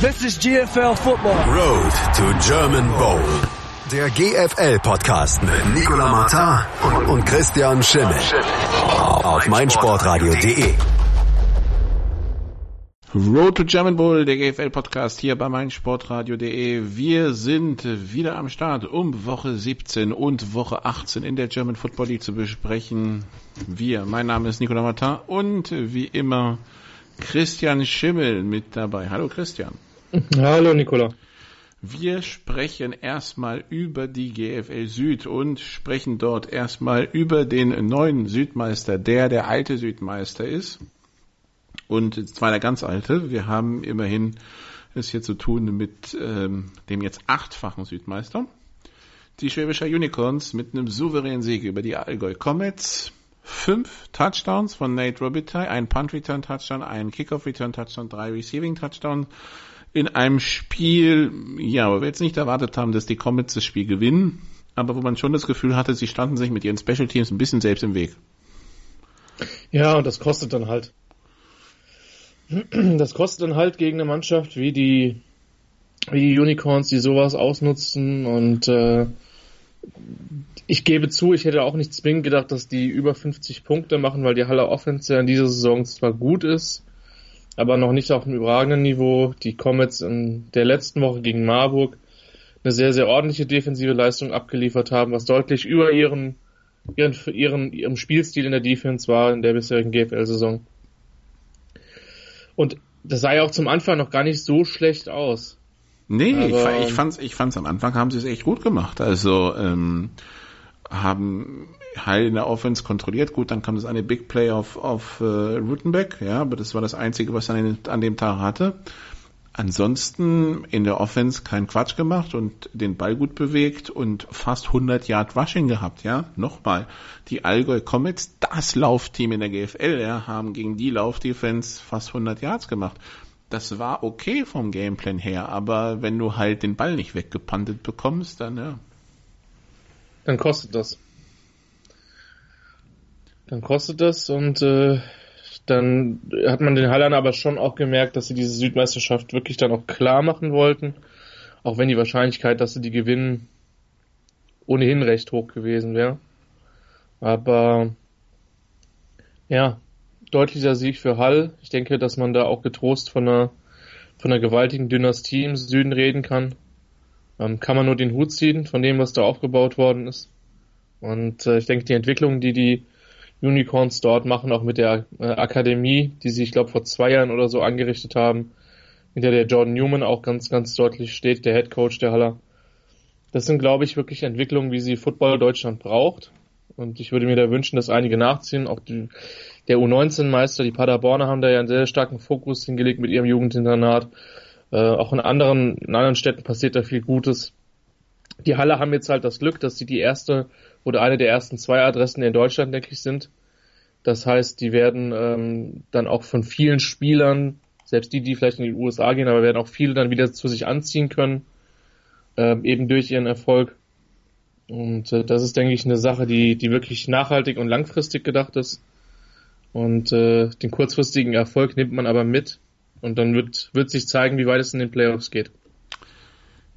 This is GFL Football. Road to German Bowl. Der GFL-Podcast mit Nicola Martin und Christian Schimmel. Auf meinsportradio.de. Road to German Bowl, der GFL-Podcast hier bei meinsportradio.de. Wir sind wieder am Start, um Woche 17 und Woche 18 in der German Football League zu besprechen. Wir, mein Name ist Nicola Martin und wie immer Christian Schimmel mit dabei. Hallo Christian. Hallo Nicola. Wir sprechen erstmal über die GFL Süd und sprechen dort erstmal über den neuen Südmeister, der der alte Südmeister ist. Und zwar der ganz alte. Wir haben immerhin es hier zu tun mit ähm, dem jetzt achtfachen Südmeister. Die Schwäbischer Unicorns mit einem souveränen Sieg über die Allgäu Comets. Fünf Touchdowns von Nate Robitaille, ein Punt Return Touchdown, ein Kickoff Return Touchdown, drei Receiving Touchdowns in einem Spiel, ja, wo wir jetzt nicht erwartet haben, dass die Comets das Spiel gewinnen, aber wo man schon das Gefühl hatte, sie standen sich mit ihren Special Teams ein bisschen selbst im Weg. Ja, und das kostet dann halt. Das kostet dann halt gegen eine Mannschaft wie die, wie die Unicorns, die sowas ausnutzen und äh, ich gebe zu, ich hätte auch nicht zwingend gedacht, dass die über 50 Punkte machen, weil die Halle Offense in dieser Saison zwar gut ist, aber noch nicht auf einem überragenden Niveau. Die Comets in der letzten Woche gegen Marburg eine sehr, sehr ordentliche defensive Leistung abgeliefert haben, was deutlich über ihren, ihren, ihren, ihrem Spielstil in der Defense war in der bisherigen GFL-Saison. Und das sah ja auch zum Anfang noch gar nicht so schlecht aus. Nee, Aber, ich, ich fand's, ich fand's am Anfang haben sie es echt gut gemacht. Also ähm, haben Heil in der Offense kontrolliert. Gut, dann kam das eine Big Play auf, auf äh, Rutenbeck, ja, aber das war das Einzige, was er an, an dem Tag hatte. Ansonsten in der Offense kein Quatsch gemacht und den Ball gut bewegt und fast 100 Yard Rushing gehabt, ja. Nochmal, die Allgäu Comets, das Laufteam in der GFL, ja, haben gegen die Laufdefense fast 100 Yards gemacht. Das war okay vom Gameplan her, aber wenn du halt den Ball nicht weggepantet bekommst, dann, ja. Dann kostet das. Dann kostet das und äh, dann hat man den Hallern aber schon auch gemerkt, dass sie diese Südmeisterschaft wirklich dann auch klar machen wollten. Auch wenn die Wahrscheinlichkeit, dass sie die gewinnen, ohnehin recht hoch gewesen wäre. Aber ja, deutlicher Sieg für Hall. Ich denke, dass man da auch getrost von einer, von einer gewaltigen Dynastie im Süden reden kann. Ähm, kann man nur den Hut ziehen von dem, was da aufgebaut worden ist. Und äh, ich denke, die Entwicklung, die die Unicorns dort machen, auch mit der äh, Akademie, die sie, ich glaube, vor zwei Jahren oder so angerichtet haben, hinter der Jordan Newman auch ganz, ganz deutlich steht, der Head Coach der Haller. Das sind, glaube ich, wirklich Entwicklungen, wie sie Football Deutschland braucht. Und ich würde mir da wünschen, dass einige nachziehen. Auch die, der U19-Meister, die Paderborner, haben da ja einen sehr starken Fokus hingelegt mit ihrem Jugendinternat. Äh, auch in anderen, in anderen Städten passiert da viel Gutes. Die Halle haben jetzt halt das Glück, dass sie die erste oder eine der ersten zwei Adressen in Deutschland, denke ich, sind. Das heißt, die werden ähm, dann auch von vielen Spielern, selbst die, die vielleicht in die USA gehen, aber werden auch viele dann wieder zu sich anziehen können, ähm, eben durch ihren Erfolg. Und äh, das ist, denke ich, eine Sache, die, die wirklich nachhaltig und langfristig gedacht ist. Und äh, den kurzfristigen Erfolg nimmt man aber mit. Und dann wird, wird sich zeigen, wie weit es in den Playoffs geht.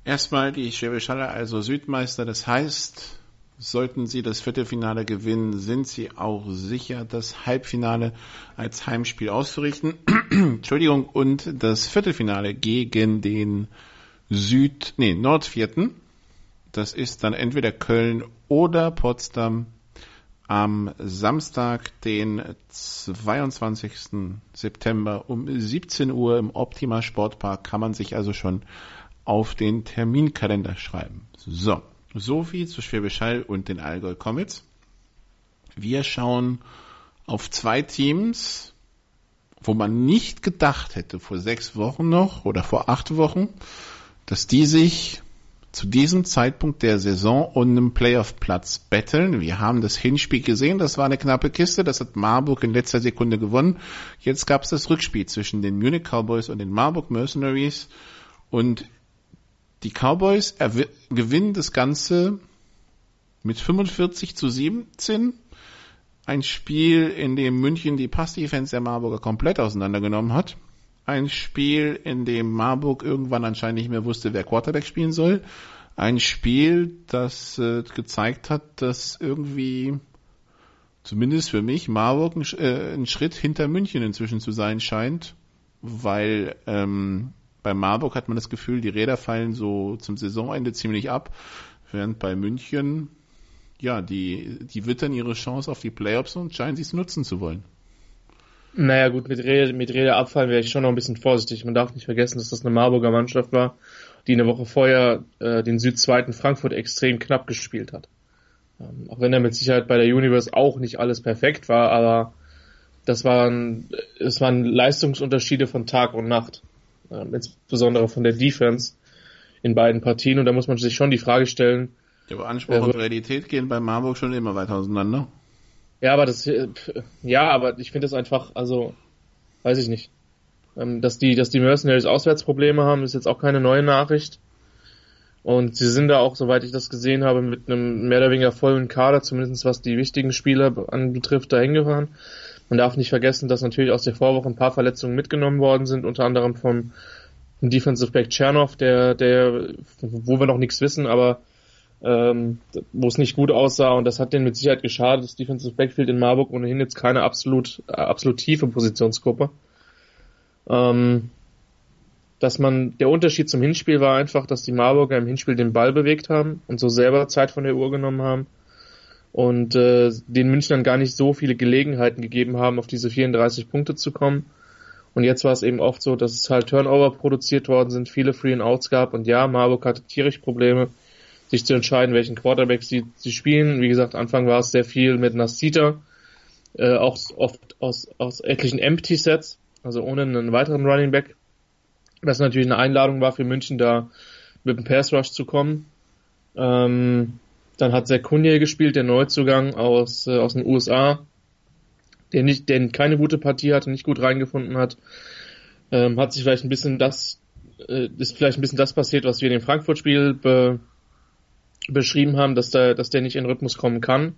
Erstmal die Schwäbisch Halle, also Südmeister. Das heißt, Sollten sie das Viertelfinale gewinnen, sind sie auch sicher, das Halbfinale als Heimspiel auszurichten. Entschuldigung, und das Viertelfinale gegen den Süd, nee, Nordvierten. Das ist dann entweder Köln oder Potsdam am Samstag, den 22. September um 17 Uhr im Optima Sportpark kann man sich also schon auf den Terminkalender schreiben. So. So zu Schwäbisch und den Allgäu Comets. Wir schauen auf zwei Teams, wo man nicht gedacht hätte vor sechs Wochen noch oder vor acht Wochen, dass die sich zu diesem Zeitpunkt der Saison und einem Playoff-Platz betteln. Wir haben das Hinspiel gesehen, das war eine knappe Kiste, das hat Marburg in letzter Sekunde gewonnen. Jetzt gab es das Rückspiel zwischen den Munich Cowboys und den Marburg Mercenaries und die Cowboys gewinnen das Ganze mit 45 zu 17. Ein Spiel, in dem München die Pass-Defense der Marburger komplett auseinandergenommen hat. Ein Spiel, in dem Marburg irgendwann anscheinend nicht mehr wusste, wer Quarterback spielen soll. Ein Spiel, das äh, gezeigt hat, dass irgendwie, zumindest für mich, Marburg ein, äh, ein Schritt hinter München inzwischen zu sein scheint, weil ähm, bei Marburg hat man das Gefühl, die Räder fallen so zum Saisonende ziemlich ab, während bei München, ja, die, die wittern ihre Chance auf die Playoffs und scheinen sie es nutzen zu wollen. Naja, gut, mit Rede, mit Rede abfallen wäre ich schon noch ein bisschen vorsichtig. Man darf nicht vergessen, dass das eine Marburger Mannschaft war, die eine Woche vorher äh, den Südzweiten Frankfurt extrem knapp gespielt hat. Ähm, auch wenn er mit Sicherheit bei der Universe auch nicht alles perfekt war, aber das waren, es waren Leistungsunterschiede von Tag und Nacht. Ähm, insbesondere von der Defense in beiden Partien. Und da muss man sich schon die Frage stellen. Ja, aber Anspruch äh, und Realität gehen bei Marburg schon immer weiter auseinander. Ja, aber das, äh, ja, aber ich finde das einfach, also, weiß ich nicht. Ähm, dass die, dass die Mercenaries Auswärtsprobleme haben, ist jetzt auch keine neue Nachricht. Und sie sind da auch, soweit ich das gesehen habe, mit einem mehr oder weniger vollen Kader, zumindest was die wichtigen Spieler anbetrifft, dahin gefahren. Man darf nicht vergessen, dass natürlich aus der Vorwoche ein paar Verletzungen mitgenommen worden sind, unter anderem vom Defensive Back Chernoff, der, der, wo wir noch nichts wissen, aber ähm, wo es nicht gut aussah und das hat denen mit Sicherheit geschadet. Das Defensive Backfield in Marburg ohnehin jetzt keine absolut, äh, absolut tiefe Positionsgruppe. Ähm, dass man, der Unterschied zum Hinspiel war einfach, dass die Marburger im Hinspiel den Ball bewegt haben und so selber Zeit von der Uhr genommen haben und äh, den Münchnern gar nicht so viele Gelegenheiten gegeben haben, auf diese 34 Punkte zu kommen. Und jetzt war es eben oft so, dass es halt Turnover produziert worden sind, viele Free and Outs gab und ja, Marburg hatte tierisch Probleme sich zu entscheiden, welchen Quarterback sie, sie spielen. Wie gesagt, Anfang war es sehr viel mit Nasita, äh, auch oft aus, aus etlichen Empty Sets, also ohne einen weiteren Running Back. Was natürlich eine Einladung war für München, da mit dem Pass Rush zu kommen. Ähm, dann hat Zach Kunje gespielt, der Neuzugang aus, äh, aus den USA, der nicht, der keine gute Partie hatte, nicht gut reingefunden hat. Ähm, hat sich vielleicht ein bisschen das, äh, ist vielleicht ein bisschen das passiert, was wir in dem Frankfurt-Spiel be, beschrieben haben, dass der, dass der nicht in Rhythmus kommen kann.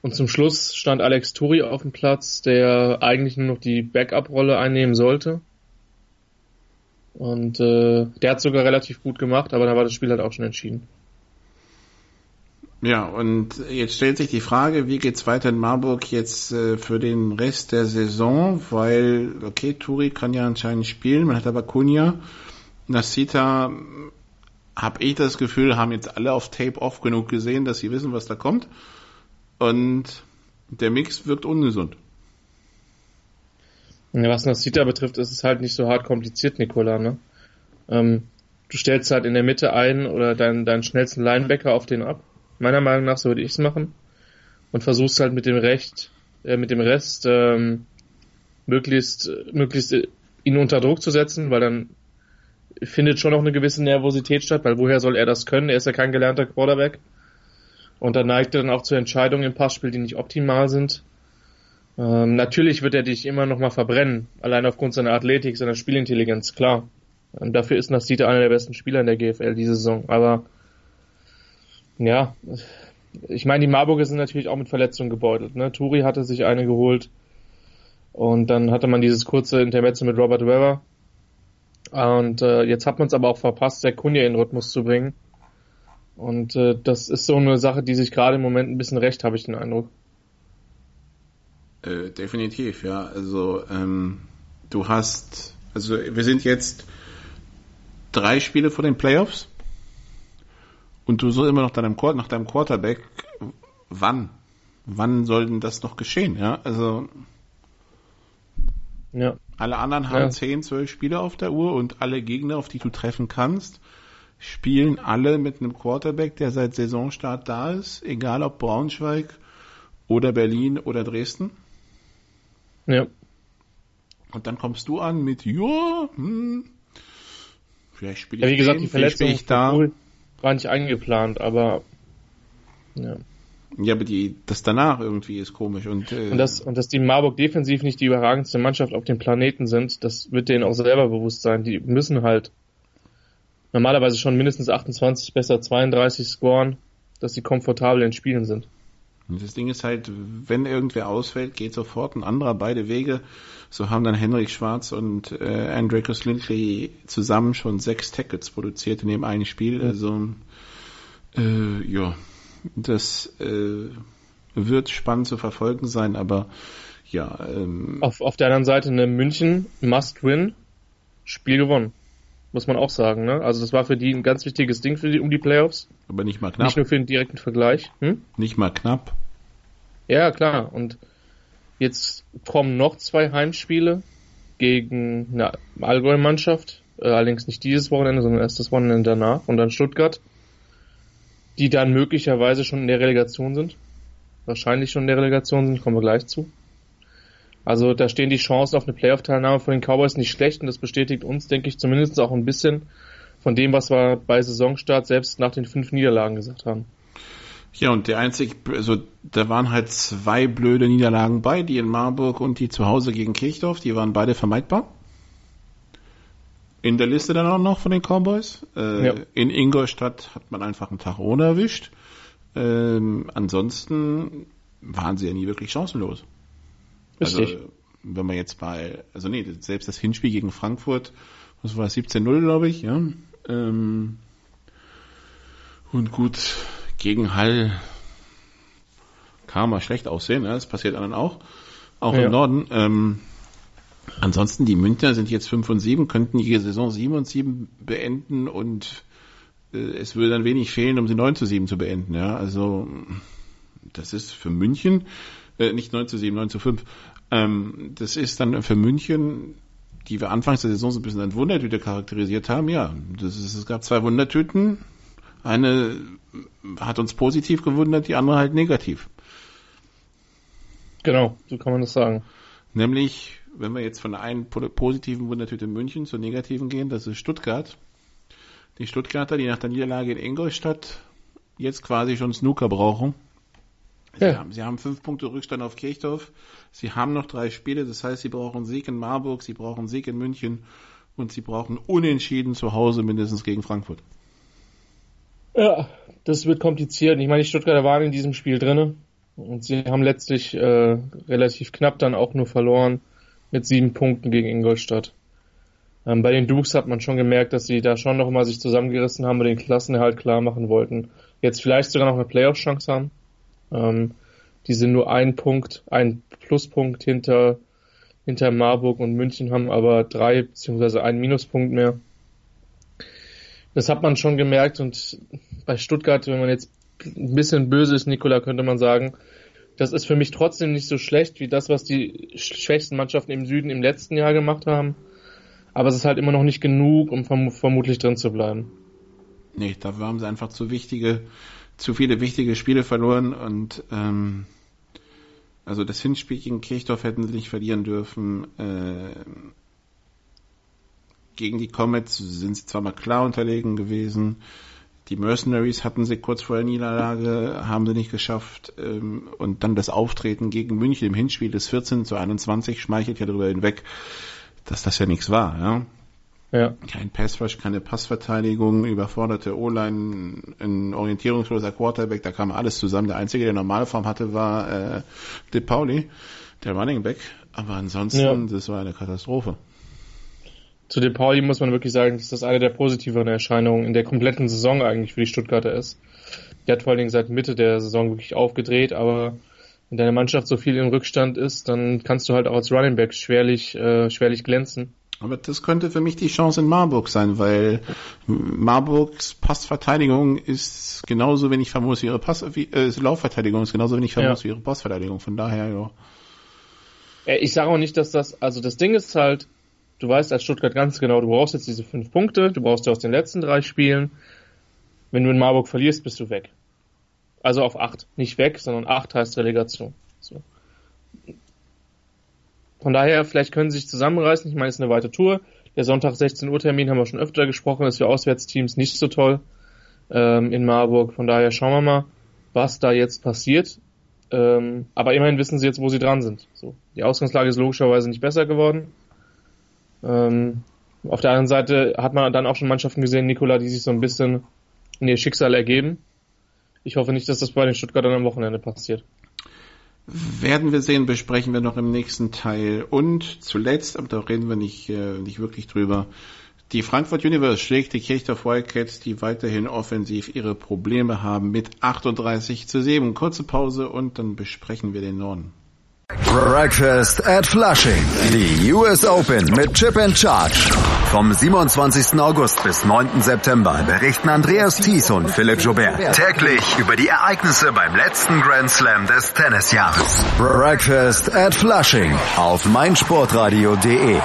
Und zum Schluss stand Alex Turi auf dem Platz, der eigentlich nur noch die Backup-Rolle einnehmen sollte. Und äh, der hat sogar relativ gut gemacht, aber da war das Spiel halt auch schon entschieden. Ja, und jetzt stellt sich die Frage, wie geht's weiter in Marburg jetzt äh, für den Rest der Saison, weil, okay, Turi kann ja anscheinend spielen, man hat aber Kunja, Nasita habe ich das Gefühl, haben jetzt alle auf Tape oft genug gesehen, dass sie wissen, was da kommt. Und der Mix wirkt ungesund. Ja, was Nasita betrifft, ist es halt nicht so hart kompliziert, Nikola. Ne? Ähm, du stellst halt in der Mitte ein oder deinen, deinen schnellsten Linebacker auf den ab. Meiner Meinung nach so würde ich es machen. Und versuchst halt mit dem Recht, äh, mit dem Rest ähm, möglichst, möglichst ihn unter Druck zu setzen, weil dann findet schon noch eine gewisse Nervosität statt, weil woher soll er das können? Er ist ja kein gelernter Quarterback. Und da neigt er dann auch zu Entscheidungen im Passspiel, die nicht optimal sind. Ähm, natürlich wird er dich immer noch mal verbrennen, allein aufgrund seiner Athletik, seiner Spielintelligenz, klar. Und dafür ist Nasita einer der besten Spieler in der GFL diese Saison. Aber ja, ich meine, die Marburger sind natürlich auch mit Verletzungen gebeutelt. Ne? Turi hatte sich eine geholt und dann hatte man dieses kurze Intermezzo mit Robert Weber, und äh, jetzt hat man es aber auch verpasst, der Kunja in Rhythmus zu bringen. Und äh, das ist so eine Sache, die sich gerade im Moment ein bisschen recht, habe ich den Eindruck. Äh, definitiv, ja. Also ähm, du hast, also wir sind jetzt drei Spiele vor den Playoffs und du so immer noch deinem, nach deinem Quarterback. Wann? Wann soll denn das noch geschehen? Ja, also ja. Alle anderen haben ja. 10, 12 Spieler auf der Uhr und alle Gegner, auf die du treffen kannst, spielen alle mit einem Quarterback, der seit Saisonstart da ist, egal ob Braunschweig oder Berlin oder Dresden. Ja. Und dann kommst du an mit, ja, hm, vielleicht spiele ich ja, wie gesagt, den, die Verletzung ich da. war nicht eingeplant, aber ja. Ja, aber die, das danach irgendwie ist komisch und, äh, und das und dass die Marburg defensiv nicht die überragendste Mannschaft auf dem Planeten sind, das wird denen auch selber bewusst sein. Die müssen halt normalerweise schon mindestens 28, besser 32 scoren, dass sie komfortabel in Spielen sind. das Ding ist halt, wenn irgendwer ausfällt, geht sofort ein anderer beide Wege. So haben dann Henrik Schwarz und äh, Andreas Lindley zusammen schon sechs Tackets produziert in dem einen Spiel. Also äh, ja, das äh, wird spannend zu verfolgen sein, aber ja. Ähm, auf, auf der anderen Seite eine München Must Win, Spiel gewonnen. Muss man auch sagen, ne? Also das war für die ein ganz wichtiges Ding für die um die Playoffs. Aber nicht mal knapp. Nicht nur für den direkten Vergleich. Hm? Nicht mal knapp. Ja, klar. Und jetzt kommen noch zwei Heimspiele gegen eine Allgäu-Mannschaft. Äh, allerdings nicht dieses Wochenende, sondern erst das Wochenende danach. Und dann Stuttgart, die dann möglicherweise schon in der Relegation sind. Wahrscheinlich schon in der Relegation sind, kommen wir gleich zu. Also da stehen die Chancen auf eine Playoff-Teilnahme von den Cowboys nicht schlecht und das bestätigt uns, denke ich, zumindest auch ein bisschen von dem, was wir bei Saisonstart selbst nach den fünf Niederlagen gesagt haben. Ja, und der einzig, also da waren halt zwei blöde Niederlagen bei, die in Marburg und die zu Hause gegen Kirchdorf, die waren beide vermeidbar. In der Liste dann auch noch von den Cowboys. Äh, ja. In Ingolstadt hat man einfach einen Tag ohne erwischt. Ähm, ansonsten waren sie ja nie wirklich chancenlos. Richtig. Also, wenn man jetzt bei, also nee, selbst das Hinspiel gegen Frankfurt, was war 17-0, glaube ich, ja. Ähm, und gut, gegen Hall kann man schlecht aussehen, ja, das passiert anderen auch, auch ja. im Norden. Ähm, ansonsten, die Münchner sind jetzt 5 und 7, könnten die Saison 7 und 7 beenden und äh, es würde dann wenig fehlen, um sie 9 zu 7 zu beenden, ja. Also, das ist für München, äh, nicht 9 zu 7, 9 zu 5, ähm, das ist dann für München die wir anfangs der Saison so ein bisschen als Wundertüte charakterisiert haben, ja, das ist, es gab zwei Wundertüten, eine hat uns positiv gewundert, die andere halt negativ. Genau, so kann man das sagen. Nämlich, wenn wir jetzt von der einen positiven Wundertüte München zur negativen gehen, das ist Stuttgart. Die Stuttgarter, die nach der Niederlage in Ingolstadt jetzt quasi schon Snooker brauchen. Sie, ja. haben, sie haben fünf Punkte Rückstand auf Kirchdorf. Sie haben noch drei Spiele, das heißt, sie brauchen Sieg in Marburg, sie brauchen Sieg in München und sie brauchen Unentschieden zu Hause mindestens gegen Frankfurt. Ja, das wird kompliziert. Ich meine, die Stuttgarter waren in diesem Spiel drinne und sie haben letztlich äh, relativ knapp dann auch nur verloren mit sieben Punkten gegen Ingolstadt. Ähm, bei den Dukes hat man schon gemerkt, dass sie da schon noch mal sich zusammengerissen haben und den Klassenerhalt klar machen wollten. Jetzt vielleicht sogar noch eine Playoff-Chance haben. Ähm, die sind nur ein Punkt, ein Pluspunkt hinter, hinter Marburg und München haben aber drei beziehungsweise einen Minuspunkt mehr. Das hat man schon gemerkt und bei Stuttgart, wenn man jetzt ein bisschen böse ist, Nikola, könnte man sagen, das ist für mich trotzdem nicht so schlecht wie das, was die schwächsten Mannschaften im Süden im letzten Jahr gemacht haben. Aber es ist halt immer noch nicht genug, um verm vermutlich drin zu bleiben. Nee, dafür haben sie einfach zu wichtige, zu viele wichtige Spiele verloren und ähm, also das Hinspiel gegen Kirchdorf hätten sie nicht verlieren dürfen. Äh, gegen die Comets sind sie zwar mal klar unterlegen gewesen. Die Mercenaries hatten sie kurz vor der Niederlage, haben sie nicht geschafft. Ähm, und dann das Auftreten gegen München im Hinspiel des 14 zu 21 schmeichelt ja darüber hinweg, dass das ja nichts war. Ja? Ja. Kein Passrush, keine Passverteidigung, überforderte O-Line, ein orientierungsloser Quarterback, da kam alles zusammen. Der Einzige, der Normalform hatte, war äh, De Pauli, der Running Back. Aber ansonsten, ja. das war eine Katastrophe. Zu De Pauli muss man wirklich sagen, dass das eine der positiveren Erscheinungen in der kompletten Saison eigentlich für die Stuttgarter ist. Die hat vor allen Dingen seit Mitte der Saison wirklich aufgedreht, aber wenn deine Mannschaft so viel im Rückstand ist, dann kannst du halt auch als Running Back schwerlich, äh, schwerlich glänzen. Aber das könnte für mich die Chance in Marburg sein, weil Marburgs Passverteidigung ist genauso wenig famos wie ihre Pass, wie, äh, Laufverteidigung ist genauso wenig famos ja. wie ihre Passverteidigung. Von daher, ja. Äh, ich sage auch nicht, dass das, also das Ding ist halt, du weißt als Stuttgart ganz genau, du brauchst jetzt diese fünf Punkte, du brauchst ja aus den letzten drei Spielen. Wenn du in Marburg verlierst, bist du weg. Also auf acht. Nicht weg, sondern acht heißt Relegation. So. Von daher, vielleicht können sie sich zusammenreißen. Ich meine, es ist eine weite Tour. Der Sonntag 16 Uhr Termin haben wir schon öfter gesprochen, ist für Auswärtsteams nicht so toll ähm, in Marburg. Von daher schauen wir mal, was da jetzt passiert. Ähm, aber immerhin wissen sie jetzt, wo sie dran sind. So. Die Ausgangslage ist logischerweise nicht besser geworden. Ähm, auf der anderen Seite hat man dann auch schon Mannschaften gesehen, Nikola, die sich so ein bisschen in ihr Schicksal ergeben. Ich hoffe nicht, dass das bei den Stuttgartern am Wochenende passiert. Werden wir sehen, besprechen wir noch im nächsten Teil. Und zuletzt, aber da reden wir nicht, äh, nicht wirklich drüber, die Frankfurt Universe schlägt die Kirchdorf Wildcats, die weiterhin offensiv ihre Probleme haben, mit 38 zu 7. Kurze Pause und dann besprechen wir den Norden. Breakfast at Flushing. Die US Open mit Chip and Charge. Vom 27. August bis 9. September berichten Andreas Thies und Philipp Joubert täglich über die Ereignisse beim letzten Grand Slam des Tennisjahres. Breakfast at Flushing auf meinsportradio.de.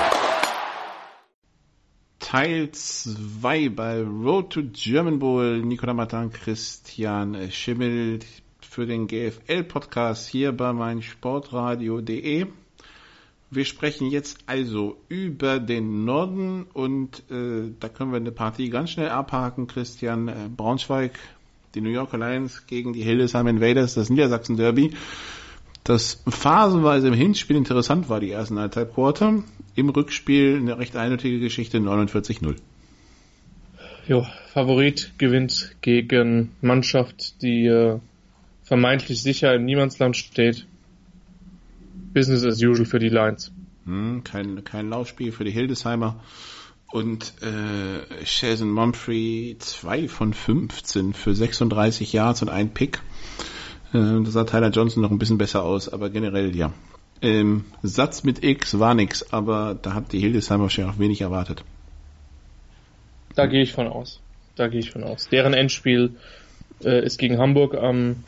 Teil 2 bei Road to German Bowl. Nicola Matan, Christian Schimmel für den GFL-Podcast hier bei meinsportradio.de. Wir sprechen jetzt also über den Norden und äh, da können wir eine Partie ganz schnell abhaken. Christian äh, Braunschweig, die New York Lions gegen die Hildesheim Invaders, das Niedersachsen Derby. Das phasenweise im Hinspiel interessant war, die ersten eineinhalb Quarter. Im Rückspiel eine recht eindeutige Geschichte, 49-0. Jo, Favorit gewinnt gegen Mannschaft, die äh, vermeintlich sicher im Niemandsland steht. Business as usual für die Lions. Hm, kein, kein Laufspiel für die Hildesheimer. Und äh, Shazen Mumphrey 2 von 15 für 36 Yards und ein Pick. Äh, da sah Tyler Johnson noch ein bisschen besser aus, aber generell ja. Ähm, Satz mit X war nix, aber da hat die Hildesheimer wahrscheinlich auch wenig erwartet. Da gehe ich von aus. Da gehe ich von aus. Deren Endspiel äh, ist gegen Hamburg am,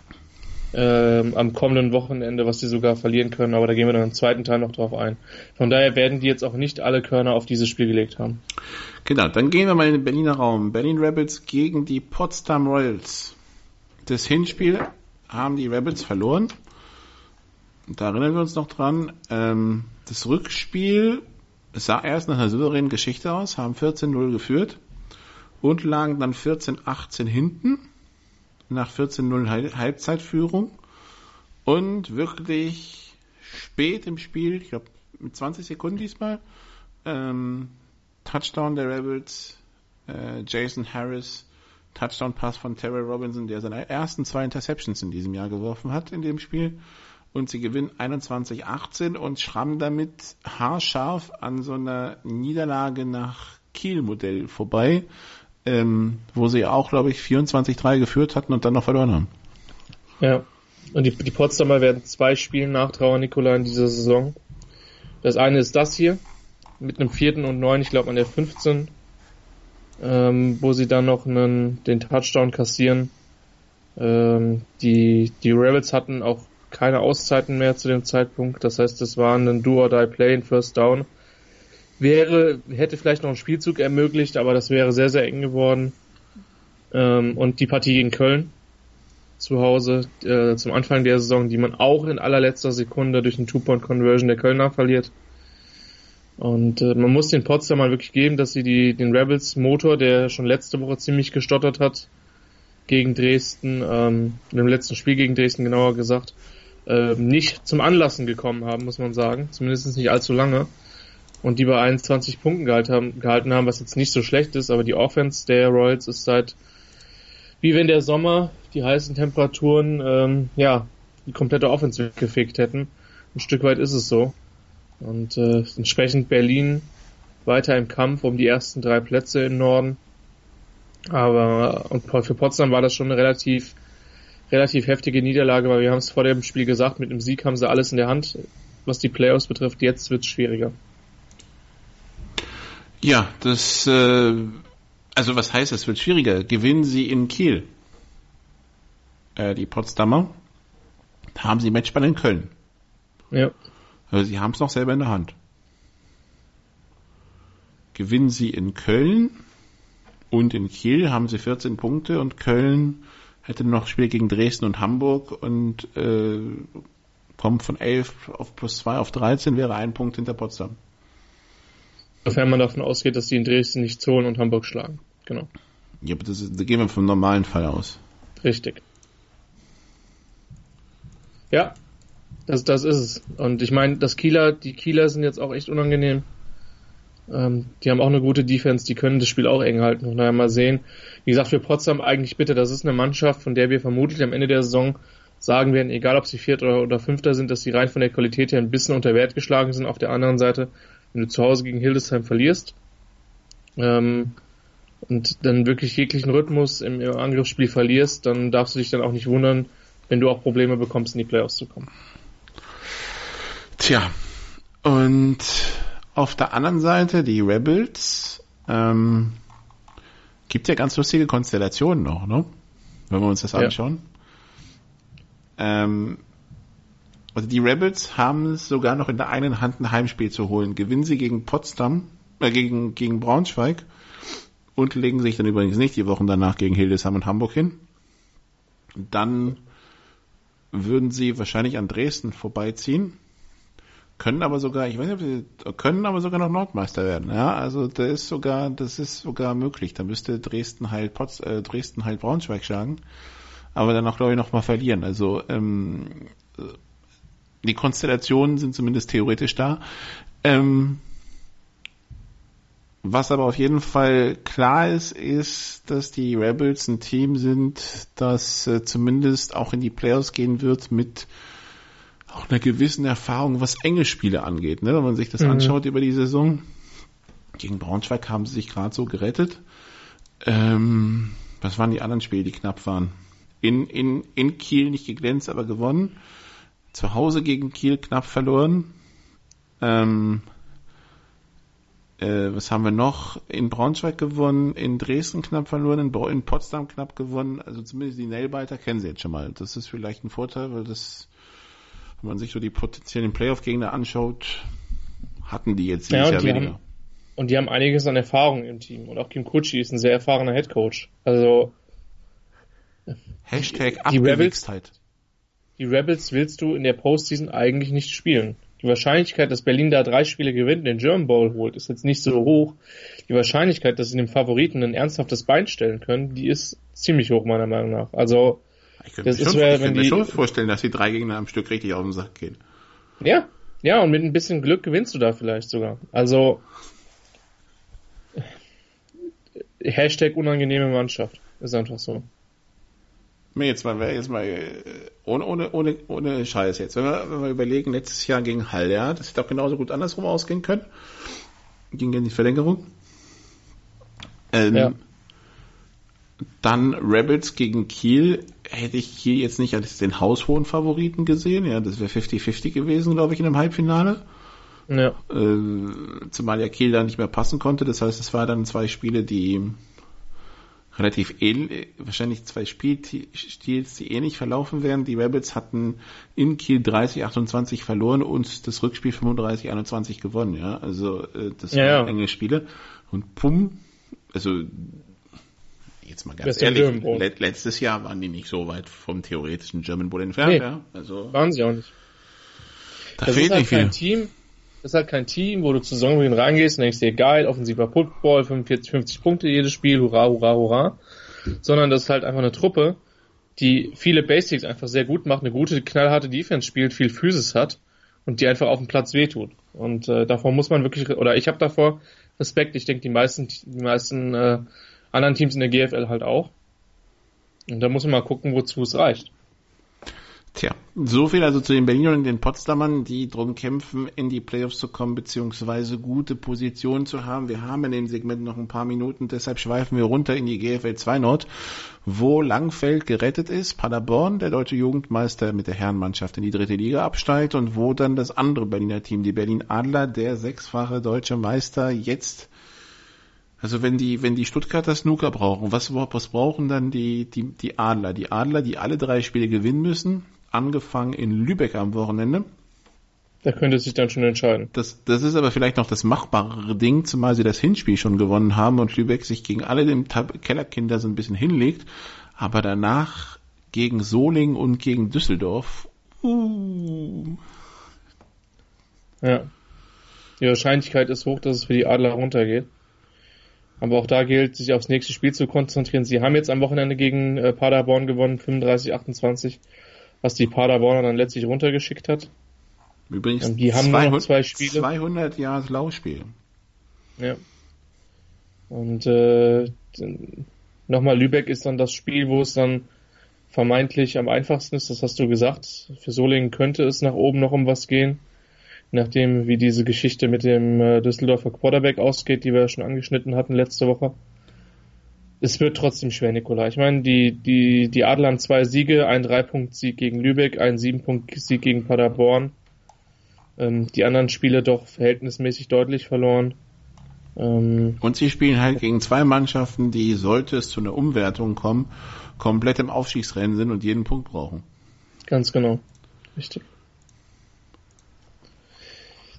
äh, am kommenden Wochenende, was sie sogar verlieren können, aber da gehen wir dann im zweiten Teil noch drauf ein. Von daher werden die jetzt auch nicht alle Körner auf dieses Spiel gelegt haben. Genau, dann gehen wir mal in den Berliner Raum. Berlin Rebels gegen die Potsdam Royals. Das Hinspiel haben die Rebels verloren. Da erinnern wir uns noch dran. Ähm, das Rückspiel sah erst nach einer souveränen Geschichte aus, haben 14-0 geführt und lagen dann 14-18 hinten nach 14-0 Halbzeitführung und wirklich spät im Spiel, ich glaube mit 20 Sekunden diesmal, ähm, Touchdown der Rebels, äh, Jason Harris, Touchdown-Pass von Terry Robinson, der seine ersten zwei Interceptions in diesem Jahr geworfen hat in dem Spiel. Und sie gewinnen 21-18 und schrammen damit haarscharf an so einer Niederlage nach Kiel-Modell vorbei, ähm, wo sie auch, glaube ich, 24-3 geführt hatten und dann noch verloren haben. Ja. Und die, die Potsdamer werden zwei Spielen nachtrauern, Nikola, in dieser Saison. Das eine ist das hier, mit einem vierten und neun, ich glaube an der 15, ähm, wo sie dann noch einen, den Touchdown kassieren. Ähm, die, die Rebels hatten auch keine Auszeiten mehr zu dem Zeitpunkt. Das heißt, es war ein Do-or-Die-Play in First Down. Wäre, hätte vielleicht noch einen Spielzug ermöglicht, aber das wäre sehr, sehr eng geworden. Ähm, und die Partie gegen Köln zu Hause äh, zum Anfang der Saison, die man auch in allerletzter Sekunde durch einen Two-Point-Conversion der Kölner verliert. Und äh, man muss den Potsdam mal wirklich geben, dass sie die, den Rebels Motor, der schon letzte Woche ziemlich gestottert hat, gegen Dresden, ähm, im letzten Spiel gegen Dresden genauer gesagt, äh, nicht zum Anlassen gekommen haben, muss man sagen. Zumindest nicht allzu lange. Und die bei 21 Punkten gehalten haben, was jetzt nicht so schlecht ist, aber die Offense der Royals ist seit, wie wenn der Sommer die heißen Temperaturen, ähm, ja, die komplette Offense weggefegt hätten. Ein Stück weit ist es so. Und äh, entsprechend Berlin weiter im Kampf um die ersten drei Plätze im Norden. Aber und für Potsdam war das schon eine relativ relativ heftige Niederlage, weil wir haben es vor dem Spiel gesagt, mit dem Sieg haben sie alles in der Hand, was die Playoffs betrifft. Jetzt wird es schwieriger. Ja, das äh, also was heißt, es wird schwieriger? Gewinnen sie in Kiel? Äh, die Potsdamer haben sie Matchball in Köln. Ja. Also sie haben es noch selber in der Hand. Gewinnen sie in Köln und in Kiel haben sie 14 Punkte und Köln hätte noch Spiel gegen Dresden und Hamburg und äh, kommt von 11 auf plus 2 auf 13, wäre ein Punkt hinter Potsdam. Sofern man davon ausgeht, dass die in Dresden nichts holen und Hamburg schlagen. Genau. Ja, aber das ist, da gehen wir vom normalen Fall aus. Richtig. Ja, das, das ist es. Und ich meine, das Kieler, die Kieler sind jetzt auch echt unangenehm. Ähm, die haben auch eine gute Defense, die können das Spiel auch eng halten. Von daher mal sehen. Wie gesagt, für Potsdam eigentlich bitte, das ist eine Mannschaft, von der wir vermutlich am Ende der Saison sagen werden, egal ob sie Vierter oder, oder Fünfter sind, dass sie rein von der Qualität her ein bisschen unter Wert geschlagen sind. Auf der anderen Seite, wenn du zu Hause gegen Hildesheim verlierst ähm, und dann wirklich jeglichen Rhythmus im, im Angriffsspiel verlierst, dann darfst du dich dann auch nicht wundern, wenn du auch Probleme bekommst, in die Playoffs zu kommen. Tja, und auf der anderen Seite die Rebels, ähm, gibt ja ganz lustige Konstellationen noch, ne? Wenn wir uns das anschauen. Ja. Ähm, also die Rebels haben es sogar noch in der einen Hand ein Heimspiel zu holen. Gewinnen sie gegen Potsdam, äh, gegen, gegen Braunschweig und legen sich dann übrigens nicht die Wochen danach gegen Hildesheim und Hamburg hin. Dann würden sie wahrscheinlich an Dresden vorbeiziehen können aber sogar, ich weiß nicht, ob sie können aber sogar noch Nordmeister werden. Ja, also da ist sogar, das ist sogar möglich. Da müsste Dresden halt Potz, äh, Dresden halt Braunschweig schlagen, aber dann auch glaube ich noch mal verlieren. Also ähm, die Konstellationen sind zumindest theoretisch da. Ähm, was aber auf jeden Fall klar ist, ist, dass die Rebels ein Team sind, das äh, zumindest auch in die Playoffs gehen wird mit auch einer gewissen Erfahrung, was enge Spiele angeht. Ne? Wenn man sich das mhm. anschaut über die Saison. Gegen Braunschweig haben sie sich gerade so gerettet. Ähm, was waren die anderen Spiele, die knapp waren? In, in, in Kiel nicht geglänzt, aber gewonnen. Zu Hause gegen Kiel knapp verloren. Ähm, äh, was haben wir noch? In Braunschweig gewonnen, in Dresden knapp verloren, in, in Potsdam knapp gewonnen. Also zumindest die Nailbiter kennen sie jetzt schon mal. Das ist vielleicht ein Vorteil, weil das wenn man sich so die potenziellen Playoff-Gegner anschaut, hatten die jetzt dieses ja, Jahr weniger. Haben, und die haben einiges an Erfahrung im Team. Und auch Kim Kutschi ist ein sehr erfahrener Headcoach. Also Hashtag die Rebels, die Rebels willst du in der Postseason eigentlich nicht spielen. Die Wahrscheinlichkeit, dass Berlin da drei Spiele gewinnt und den German Bowl holt, ist jetzt nicht so hoch. Die Wahrscheinlichkeit, dass sie dem Favoriten ein ernsthaftes Bein stellen können, die ist ziemlich hoch meiner Meinung nach. Also ich könnte, das mir, schon, ich könnte mir schon vorstellen, dass die drei Gegner am Stück richtig auf den Sack gehen. Ja, ja, und mit ein bisschen Glück gewinnst du da vielleicht sogar. Also Hashtag unangenehme Mannschaft. Ist einfach so. Jetzt mal, jetzt mal ohne, ohne, ohne, ohne Scheiß jetzt. Wenn wir, wenn wir überlegen, letztes Jahr gegen Hall, ja, das hätte auch genauso gut andersrum ausgehen können. Ging in die Verlängerung. Ähm, ja. Dann Rebels gegen Kiel. Hätte ich Kiel jetzt nicht als den haushohen Favoriten gesehen. Ja, das wäre 50-50 gewesen, glaube ich, in dem Halbfinale. Ja. Äh, zumal ja Kiel da nicht mehr passen konnte. Das heißt, es war dann zwei Spiele, die relativ ähnlich, wahrscheinlich zwei Spielstils, die ähnlich verlaufen wären. Die Rebels hatten in Kiel 30-28 verloren und das Rückspiel 35-21 gewonnen. Ja, also äh, das ja, waren enge Spiele. Und pum, also jetzt mal ganz ehrlich, let, letztes Jahr waren die nicht so weit vom theoretischen German Bowl entfernt. Nee, ja? also, waren sie auch nicht. Da das fehlt ist halt nicht viel. Team, das ist halt kein Team, wo du zu Saisonbeginn reingehst und denkst dir, geil, offensiver Football, 45, 50 Punkte jedes Spiel, hurra, hurra, hurra. Sondern das ist halt einfach eine Truppe, die viele Basics einfach sehr gut macht, eine gute, knallharte Defense spielt, viel Physis hat und die einfach auf dem Platz wehtut. Und äh, davor muss man wirklich, oder ich habe davor Respekt. Ich denke, die meisten, die meisten äh, anderen Teams in der GFL halt auch. Und da muss man mal gucken, wozu es reicht. Tja, so viel also zu den Berlinern und den Potsdamern, die drum kämpfen, in die Playoffs zu kommen, beziehungsweise gute Positionen zu haben. Wir haben in dem Segment noch ein paar Minuten, deshalb schweifen wir runter in die GFL 2 Nord, wo Langfeld gerettet ist, Paderborn, der deutsche Jugendmeister mit der Herrenmannschaft in die dritte Liga absteigt und wo dann das andere Berliner Team, die Berlin Adler, der sechsfache deutsche Meister, jetzt also wenn die, wenn die Stuttgarter Snooker brauchen, was, was brauchen dann die, die, die Adler? Die Adler, die alle drei Spiele gewinnen müssen, angefangen in Lübeck am Wochenende. Da könnte sich dann schon entscheiden. Das, das ist aber vielleicht noch das machbarere Ding, zumal sie das Hinspiel schon gewonnen haben und Lübeck sich gegen alle dem Kellerkinder so ein bisschen hinlegt. Aber danach gegen Soling und gegen Düsseldorf. Uh. Ja. Die Wahrscheinlichkeit ist hoch, dass es für die Adler runtergeht. Aber auch da gilt, sich aufs nächste Spiel zu konzentrieren. Sie haben jetzt am Wochenende gegen äh, Paderborn gewonnen, 35-28, was die Paderborner dann letztlich runtergeschickt hat. Übrigens, Und die haben 200, noch zwei Spiele. 200 Jahre Laufspiel. Ja. Und äh, nochmal Lübeck ist dann das Spiel, wo es dann vermeintlich am einfachsten ist, das hast du gesagt. Für Solingen könnte es nach oben noch um was gehen, nachdem wie diese Geschichte mit dem äh, Düsseldorfer Quarterback ausgeht, die wir schon angeschnitten hatten letzte Woche. Es wird trotzdem schwer, Nikola. Ich meine, die, die, die Adler haben zwei Siege, ein Drei-Punkt-Sieg gegen Lübeck, ein Sieben-Punkt-Sieg gegen Paderborn. Ähm, die anderen Spiele doch verhältnismäßig deutlich verloren. Ähm, Und sie spielen halt gegen zwei Mannschaften, die, sollte es zu einer Umwertung kommen, komplett im Aufstiegsrennen sind und jeden Punkt brauchen. Ganz genau. Richtig.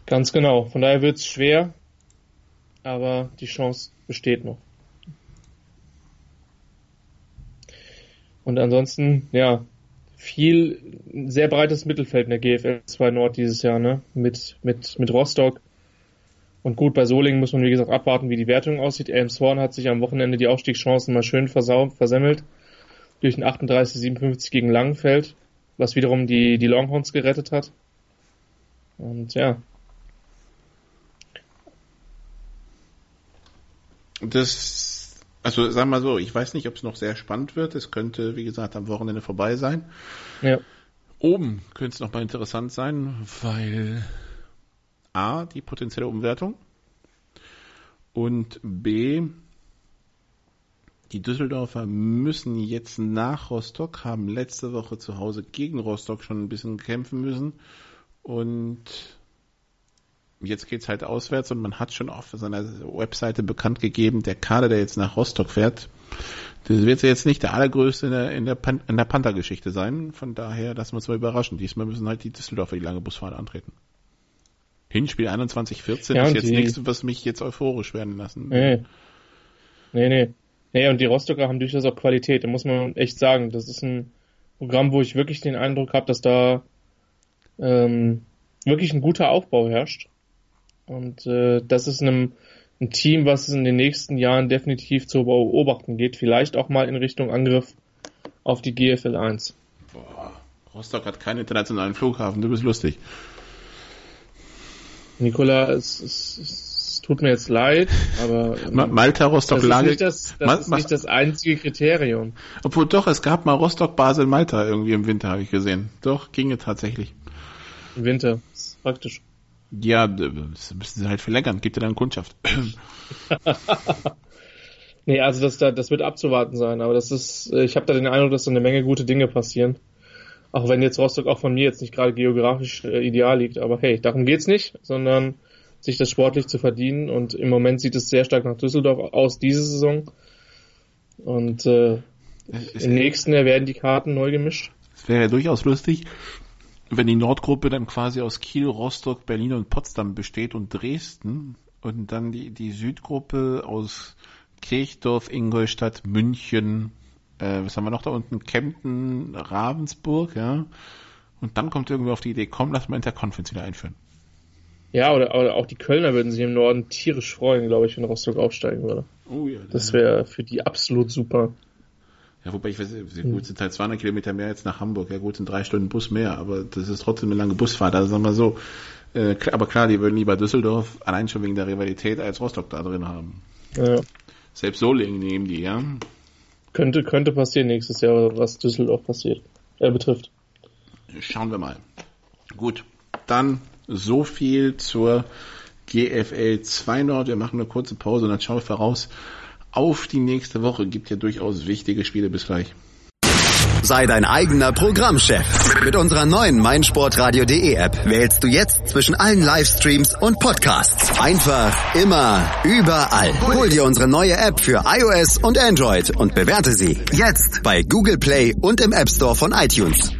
Ganz genau. Von daher wird es schwer, aber die Chance besteht noch. Und ansonsten, ja, viel, sehr breites Mittelfeld in der GFL 2 Nord dieses Jahr, ne? Mit, mit, mit Rostock. Und gut, bei Solingen muss man wie gesagt abwarten, wie die Wertung aussieht. Elmshorn hat sich am Wochenende die Aufstiegschancen mal schön versau versemmelt. Durch ein 38-57 gegen Langenfeld, was wiederum die, die Longhorns gerettet hat. Und ja. Das also sagen wir mal so, ich weiß nicht, ob es noch sehr spannend wird. Es könnte, wie gesagt, am Wochenende vorbei sein. Ja. Oben könnte es noch mal interessant sein, weil A, die potenzielle Umwertung und B, die Düsseldorfer müssen jetzt nach Rostock, haben letzte Woche zu Hause gegen Rostock schon ein bisschen kämpfen müssen und jetzt geht's halt auswärts und man hat schon auf seiner Webseite bekannt gegeben, der Kader, der jetzt nach Rostock fährt, das wird jetzt nicht der allergrößte in der, in der, Pan in der Panther-Geschichte sein. Von daher lassen wir uns mal überraschen. Diesmal müssen halt die Düsseldorfer die lange Busfahrt antreten. Hinspiel 21-14 ja, ist jetzt nichts, was mich jetzt euphorisch werden lassen. Nee. Nee, nee. Nee, und die Rostocker haben durchaus auch Qualität, da muss man echt sagen. Das ist ein Programm, wo ich wirklich den Eindruck habe, dass da ähm, wirklich ein guter Aufbau herrscht. Und äh, das ist einem, ein Team, was es in den nächsten Jahren definitiv zu beobachten geht. Vielleicht auch mal in Richtung Angriff auf die GFL 1. Boah, Rostock hat keinen internationalen Flughafen, du bist lustig. Nikola, es, es, es tut mir jetzt leid, aber ähm, Malta, Rostock, Lage. Das, ist, nicht das, das ist nicht das einzige Kriterium. Obwohl doch, es gab mal Rostock, Basel, Malta irgendwie im Winter, habe ich gesehen. Doch, ginge tatsächlich. Im Winter, praktisch. Ja, das müssen sie halt verlängern. Gibt ja dann Kundschaft. nee, also das, das wird abzuwarten sein. Aber das ist, ich habe da den Eindruck, dass da eine Menge gute Dinge passieren. Auch wenn jetzt Rostock auch von mir jetzt nicht gerade geografisch äh, ideal liegt. Aber hey, darum geht's nicht, sondern sich das sportlich zu verdienen. Und im Moment sieht es sehr stark nach Düsseldorf aus, diese Saison. Und äh, im nächsten Jahr werden die Karten neu gemischt. Es wäre ja durchaus lustig, wenn die Nordgruppe dann quasi aus Kiel, Rostock, Berlin und Potsdam besteht und Dresden und dann die, die Südgruppe aus Kirchdorf, Ingolstadt, München, äh, was haben wir noch da unten? Kempten, Ravensburg, ja. Und dann kommt irgendwie auf die Idee, komm, lass mal Interconference wieder einführen. Ja, oder, oder auch die Kölner würden sich im Norden tierisch freuen, glaube ich, wenn Rostock aufsteigen würde. Oh ja. Das wäre für die absolut super. Ja, wobei ich weiß, gut, sind halt 200 Kilometer mehr als nach Hamburg. Ja, gut, sind drei Stunden Bus mehr, aber das ist trotzdem eine lange Busfahrt. Also sagen wir so. Äh, aber klar, die würden lieber Düsseldorf allein schon wegen der Rivalität als Rostock da drin haben. Ja. Selbst Solingen nehmen die, ja. Könnte, könnte passieren nächstes Jahr, was Düsseldorf passiert, äh, betrifft. Schauen wir mal. Gut, dann so viel zur GFL 2 Nord. Wir machen eine kurze Pause und dann schauen wir voraus auf die nächste Woche. Gibt ja durchaus wichtige Spiele. Bis gleich. Sei dein eigener Programmchef. Mit unserer neuen meinsportradio.de App wählst du jetzt zwischen allen Livestreams und Podcasts. Einfach, immer, überall. Hol dir unsere neue App für iOS und Android und bewerte sie jetzt bei Google Play und im App Store von iTunes.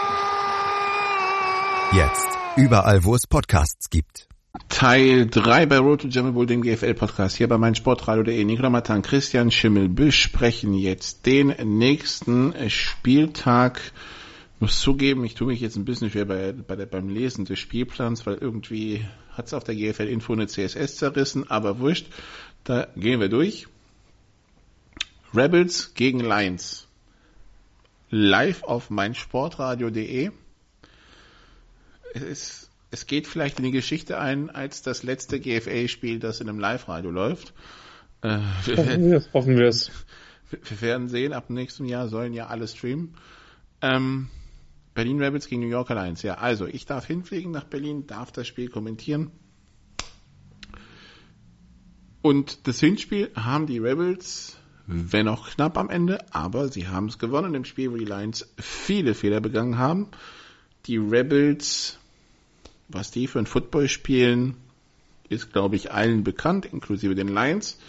Jetzt. Überall, wo es Podcasts gibt. Teil 3 bei Road to German Bowl, dem GFL-Podcast, hier bei meinsportradio.de. Nikola Matan, Christian Schimmel besprechen jetzt den nächsten Spieltag. Ich muss zugeben, ich tue mich jetzt ein bisschen schwer bei, bei der, beim Lesen des Spielplans, weil irgendwie hat es auf der GFL-Info eine CSS zerrissen, aber wurscht. Da gehen wir durch. Rebels gegen Lions. Live auf meinsportradio.de. Es es geht vielleicht in die Geschichte ein als das letzte GFA-Spiel, das in einem Live-Radio läuft. Äh, hoffen wir es. Hoffen wir, es. wir werden sehen, ab nächstem Jahr sollen ja alle streamen. Ähm, Berlin Rebels gegen New York Alliance. Ja, also ich darf hinfliegen nach Berlin, darf das Spiel kommentieren. Und das Hinspiel haben die Rebels, wenn auch knapp am Ende, aber sie haben es gewonnen im Spiel, wo die Lions viele Fehler begangen haben. Die Rebels was die für ein Football spielen, ist, glaube ich, allen bekannt, inklusive den Lions.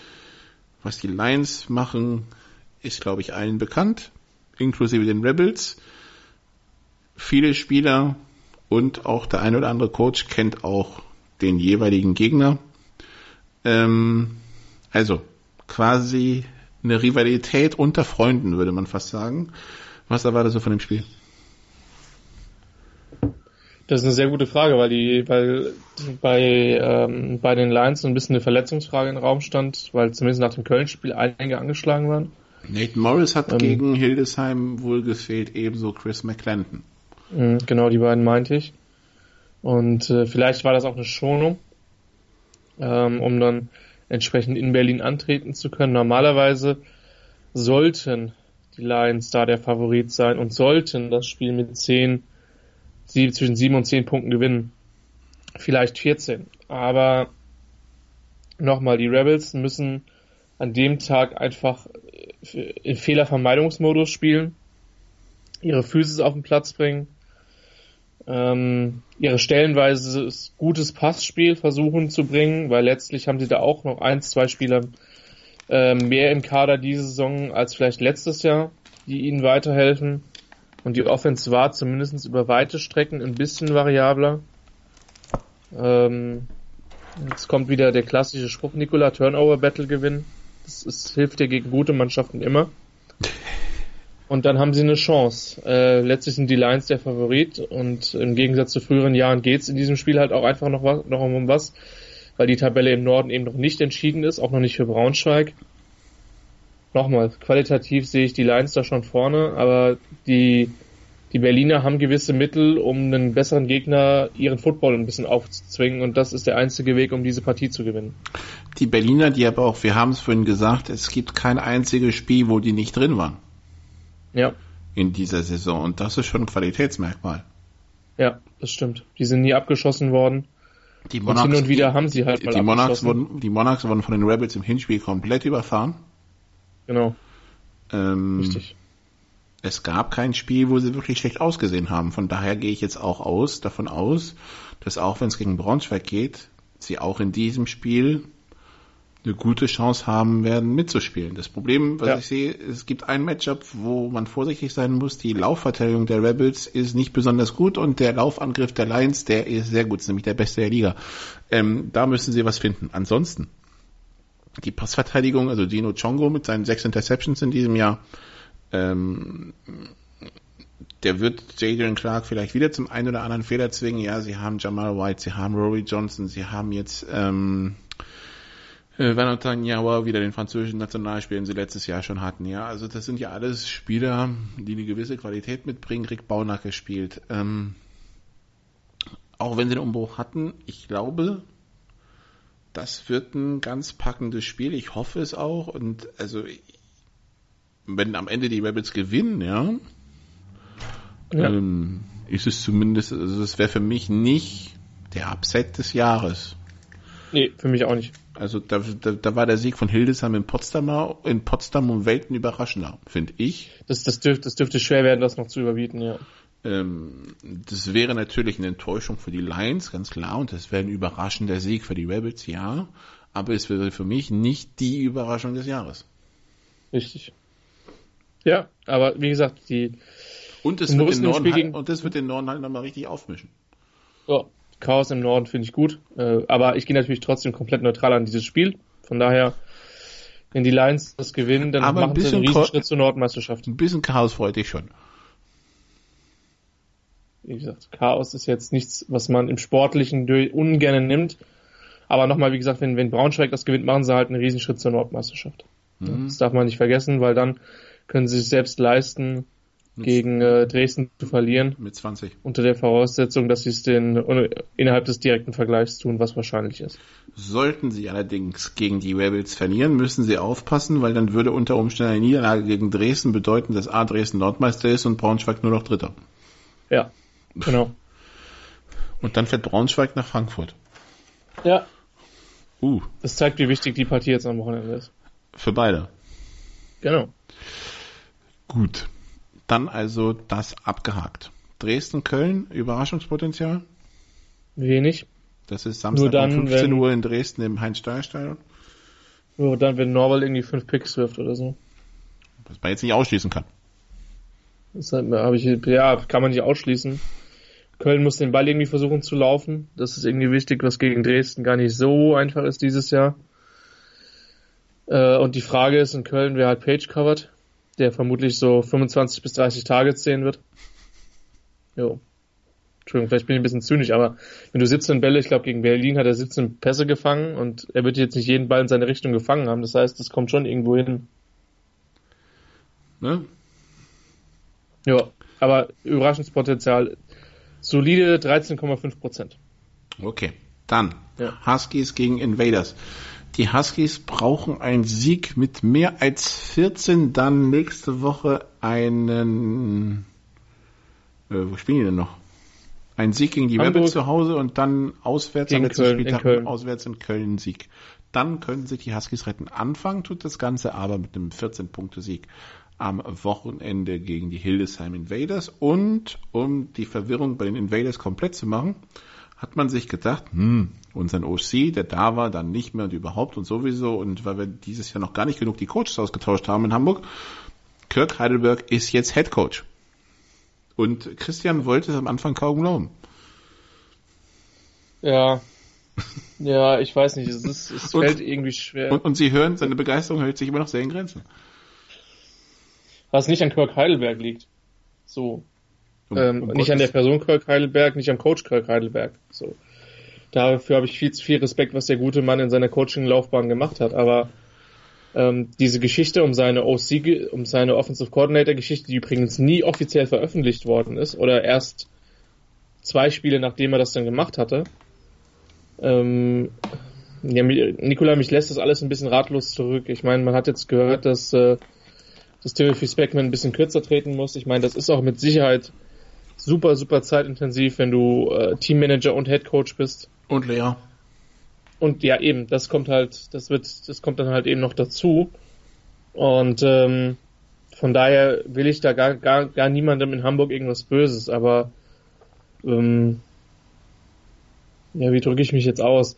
Was die Lions machen, ist, glaube ich, allen bekannt, inklusive den Rebels. Viele Spieler und auch der ein oder andere Coach kennt auch den jeweiligen Gegner. Ähm, also quasi eine Rivalität unter Freunden, würde man fast sagen. Was erwartest du von dem Spiel? Das ist eine sehr gute Frage, weil die, weil bei, ähm, bei den Lions so ein bisschen eine Verletzungsfrage im Raum stand, weil zumindest nach dem Köln-Spiel einige angeschlagen waren. Nate Morris hat ähm, gegen Hildesheim wohl gefehlt, ebenso Chris McClendon. Mhm, genau, die beiden meinte ich. Und äh, vielleicht war das auch eine Schonung, ähm, um dann entsprechend in Berlin antreten zu können. Normalerweise sollten die Lions da der Favorit sein und sollten das Spiel mit 10 sie zwischen 7 und 10 Punkten gewinnen. Vielleicht 14. Aber nochmal, die Rebels müssen an dem Tag einfach im Fehlervermeidungsmodus spielen, ihre Physis auf den Platz bringen, ähm, ihre stellenweise gutes Passspiel versuchen zu bringen, weil letztlich haben sie da auch noch ein, zwei Spieler äh, mehr im Kader diese Saison als vielleicht letztes Jahr, die ihnen weiterhelfen. Und die Offense war zumindest über weite Strecken ein bisschen variabler. Ähm, jetzt kommt wieder der klassische Spruch, Nikola, Turnover Battle gewinnen. Das ist, hilft dir gegen gute Mannschaften immer. Und dann haben sie eine Chance. Äh, letztlich sind die Lions der Favorit und im Gegensatz zu früheren Jahren geht's in diesem Spiel halt auch einfach noch, was, noch um was, weil die Tabelle im Norden eben noch nicht entschieden ist, auch noch nicht für Braunschweig nochmal, qualitativ sehe ich die Lions da schon vorne, aber die, die Berliner haben gewisse Mittel, um einen besseren Gegner ihren Football ein bisschen aufzuzwingen und das ist der einzige Weg, um diese Partie zu gewinnen. Die Berliner, die aber auch, wir haben es vorhin gesagt, es gibt kein einziges Spiel, wo die nicht drin waren. Ja. In dieser Saison und das ist schon ein Qualitätsmerkmal. Ja, das stimmt. Die sind nie abgeschossen worden. Die Monarchs, und hin und wieder haben sie halt mal die Monarchs wurden, Die Monarchs wurden von den Rebels im Hinspiel komplett überfahren. Genau. Ähm, Richtig. Es gab kein Spiel, wo sie wirklich schlecht ausgesehen haben. Von daher gehe ich jetzt auch aus, davon aus, dass auch wenn es gegen Braunschweig geht, sie auch in diesem Spiel eine gute Chance haben werden, mitzuspielen. Das Problem, was ja. ich sehe, es gibt ein Matchup, wo man vorsichtig sein muss. Die Laufverteidigung der Rebels ist nicht besonders gut und der Laufangriff der Lions, der ist sehr gut, ist nämlich der beste der Liga. Ähm, da müssen sie was finden. Ansonsten die Passverteidigung, also Dino Chongo mit seinen sechs Interceptions in diesem Jahr, ähm, der wird Jadrian Clark vielleicht wieder zum einen oder anderen Fehler zwingen. Ja, sie haben Jamal White, sie haben Rory Johnson, sie haben jetzt ähm, äh, Valentin wieder den französischen Nationalspieler, den sie letztes Jahr schon hatten. Ja, also das sind ja alles Spieler, die eine gewisse Qualität mitbringen. Rick Baunack spielt. Ähm, auch wenn sie den Umbruch hatten, ich glaube, das wird ein ganz packendes Spiel. Ich hoffe es auch. Und also, wenn am Ende die Rebels gewinnen, ja, ja. Ähm, ist es zumindest, also es wäre für mich nicht der Upset des Jahres. Nee, für mich auch nicht. Also da, da, da war der Sieg von Hildesheim in Potsdam, in Potsdam um Welten überraschender, finde ich. Das, das, dürfte, das dürfte schwer werden, das noch zu überbieten, ja. Ähm, das wäre natürlich eine Enttäuschung für die Lions, ganz klar, und das wäre ein überraschender Sieg für die Rebels, ja. Aber es wäre für mich nicht die Überraschung des Jahres. Richtig. Ja, aber wie gesagt, die und es wird den Norden halt, und das wird den Norden halt nochmal richtig aufmischen. Ja, Chaos im Norden finde ich gut. Äh, aber ich gehe natürlich trotzdem komplett neutral an dieses Spiel. Von daher, wenn die Lions das gewinnen, dann Aber machen sie einen Riesenschritt zur Nordmeisterschaft. Ein bisschen Chaos freut dich schon. Wie gesagt, Chaos ist jetzt nichts, was man im Sportlichen ungern nimmt. Aber nochmal, wie gesagt, wenn, wenn Braunschweig das gewinnt, machen sie halt einen Riesenschritt zur Nordmeisterschaft. Das darf man nicht vergessen, weil dann können sie sich selbst leisten, gegen äh, Dresden zu verlieren, Mit 20. unter der Voraussetzung, dass sie es den innerhalb des direkten Vergleichs tun, was wahrscheinlich ist. Sollten sie allerdings gegen die Rebels verlieren, müssen sie aufpassen, weil dann würde unter Umständen eine Niederlage gegen Dresden bedeuten, dass A. Dresden Nordmeister ist und Braunschweig nur noch Dritter. Ja, genau. Und dann fährt Braunschweig nach Frankfurt. Ja, Uh, das zeigt, wie wichtig die Partie jetzt am Wochenende ist. für beide. Genau. Gut. Dann also das abgehakt. Dresden-Köln, Überraschungspotenzial. Wenig. Das ist Samstag dann, um 15 wenn- Uhr in Dresden im Heinz-Steuer-Stadion. Nur dann, wenn Norwald irgendwie fünf Picks wirft oder so. Was man jetzt nicht ausschließen kann. Das habe ich, ja, kann man nicht ausschließen. Köln muss den Ball irgendwie versuchen zu laufen. Das ist irgendwie wichtig, was gegen Dresden gar nicht so einfach ist dieses Jahr. Äh, und die Frage ist in Köln, wer hat Page covered, der vermutlich so 25 bis 30 Targets sehen wird. Jo. Entschuldigung, vielleicht bin ich ein bisschen zynisch, aber wenn du 17 Bälle, ich glaube gegen Berlin hat er 17 Pässe gefangen und er wird jetzt nicht jeden Ball in seine Richtung gefangen haben. Das heißt, es kommt schon irgendwo hin. Ne? Ja, aber Überraschungspotenzial solide 13,5 Prozent. Okay. Dann Ja. Huskies gegen Invaders. Die Huskies brauchen einen Sieg mit mehr als 14, dann nächste Woche einen äh, wo spielen die denn noch? Ein Sieg gegen die Hamburg. Rebels zu Hause und dann auswärts am letzten Köln, in Spieltag Köln. auswärts in Köln Sieg. Dann können sich die Huskies retten. Anfangen tut das Ganze aber mit einem 14-Punkte-Sieg am Wochenende gegen die Hildesheim Invaders. Und um die Verwirrung bei den Invaders komplett zu machen, hat man sich gedacht, hm, unseren OC, der da war, dann nicht mehr und überhaupt und sowieso. Und weil wir dieses Jahr noch gar nicht genug die Coaches ausgetauscht haben in Hamburg, Kirk Heidelberg ist jetzt Head Coach. Und Christian wollte es am Anfang kaum glauben. Ja. Ja, ich weiß nicht, es, ist, es Und- fällt irgendwie schwer. Und, und Sie hören, seine Begeisterung hält sich immer noch sehr in Grenzen. Was nicht an Kirk Heidelberg liegt. So. Ähm, nicht an der Person Kirk Heidelberg, nicht am Coach Kirk Heidelberg. So. Dafür habe ich viel zu viel Respekt, was der gute Mann in seiner Coaching-Laufbahn gemacht hat. Aber ähm, diese Geschichte um seine OC, um seine Offensive Coordinator-Geschichte, die übrigens nie offiziell veröffentlicht worden ist, oder erst zwei Spiele, nachdem er das dann gemacht hatte. Ähm, ja, Nikola, mich lässt das alles ein bisschen ratlos zurück. Ich meine, man hat jetzt gehört, dass, äh, dass Timothy Speckman ein bisschen kürzer treten muss. Ich meine, das ist auch mit Sicherheit super, super zeitintensiv, wenn du äh, Teammanager und Headcoach bist. Und Lea. Und ja, eben, das kommt halt, das wird, das kommt dann halt eben noch dazu. Und ähm, von daher will ich da gar, gar, gar niemandem in Hamburg irgendwas Böses, aber ähm, ja, wie drücke ich mich jetzt aus?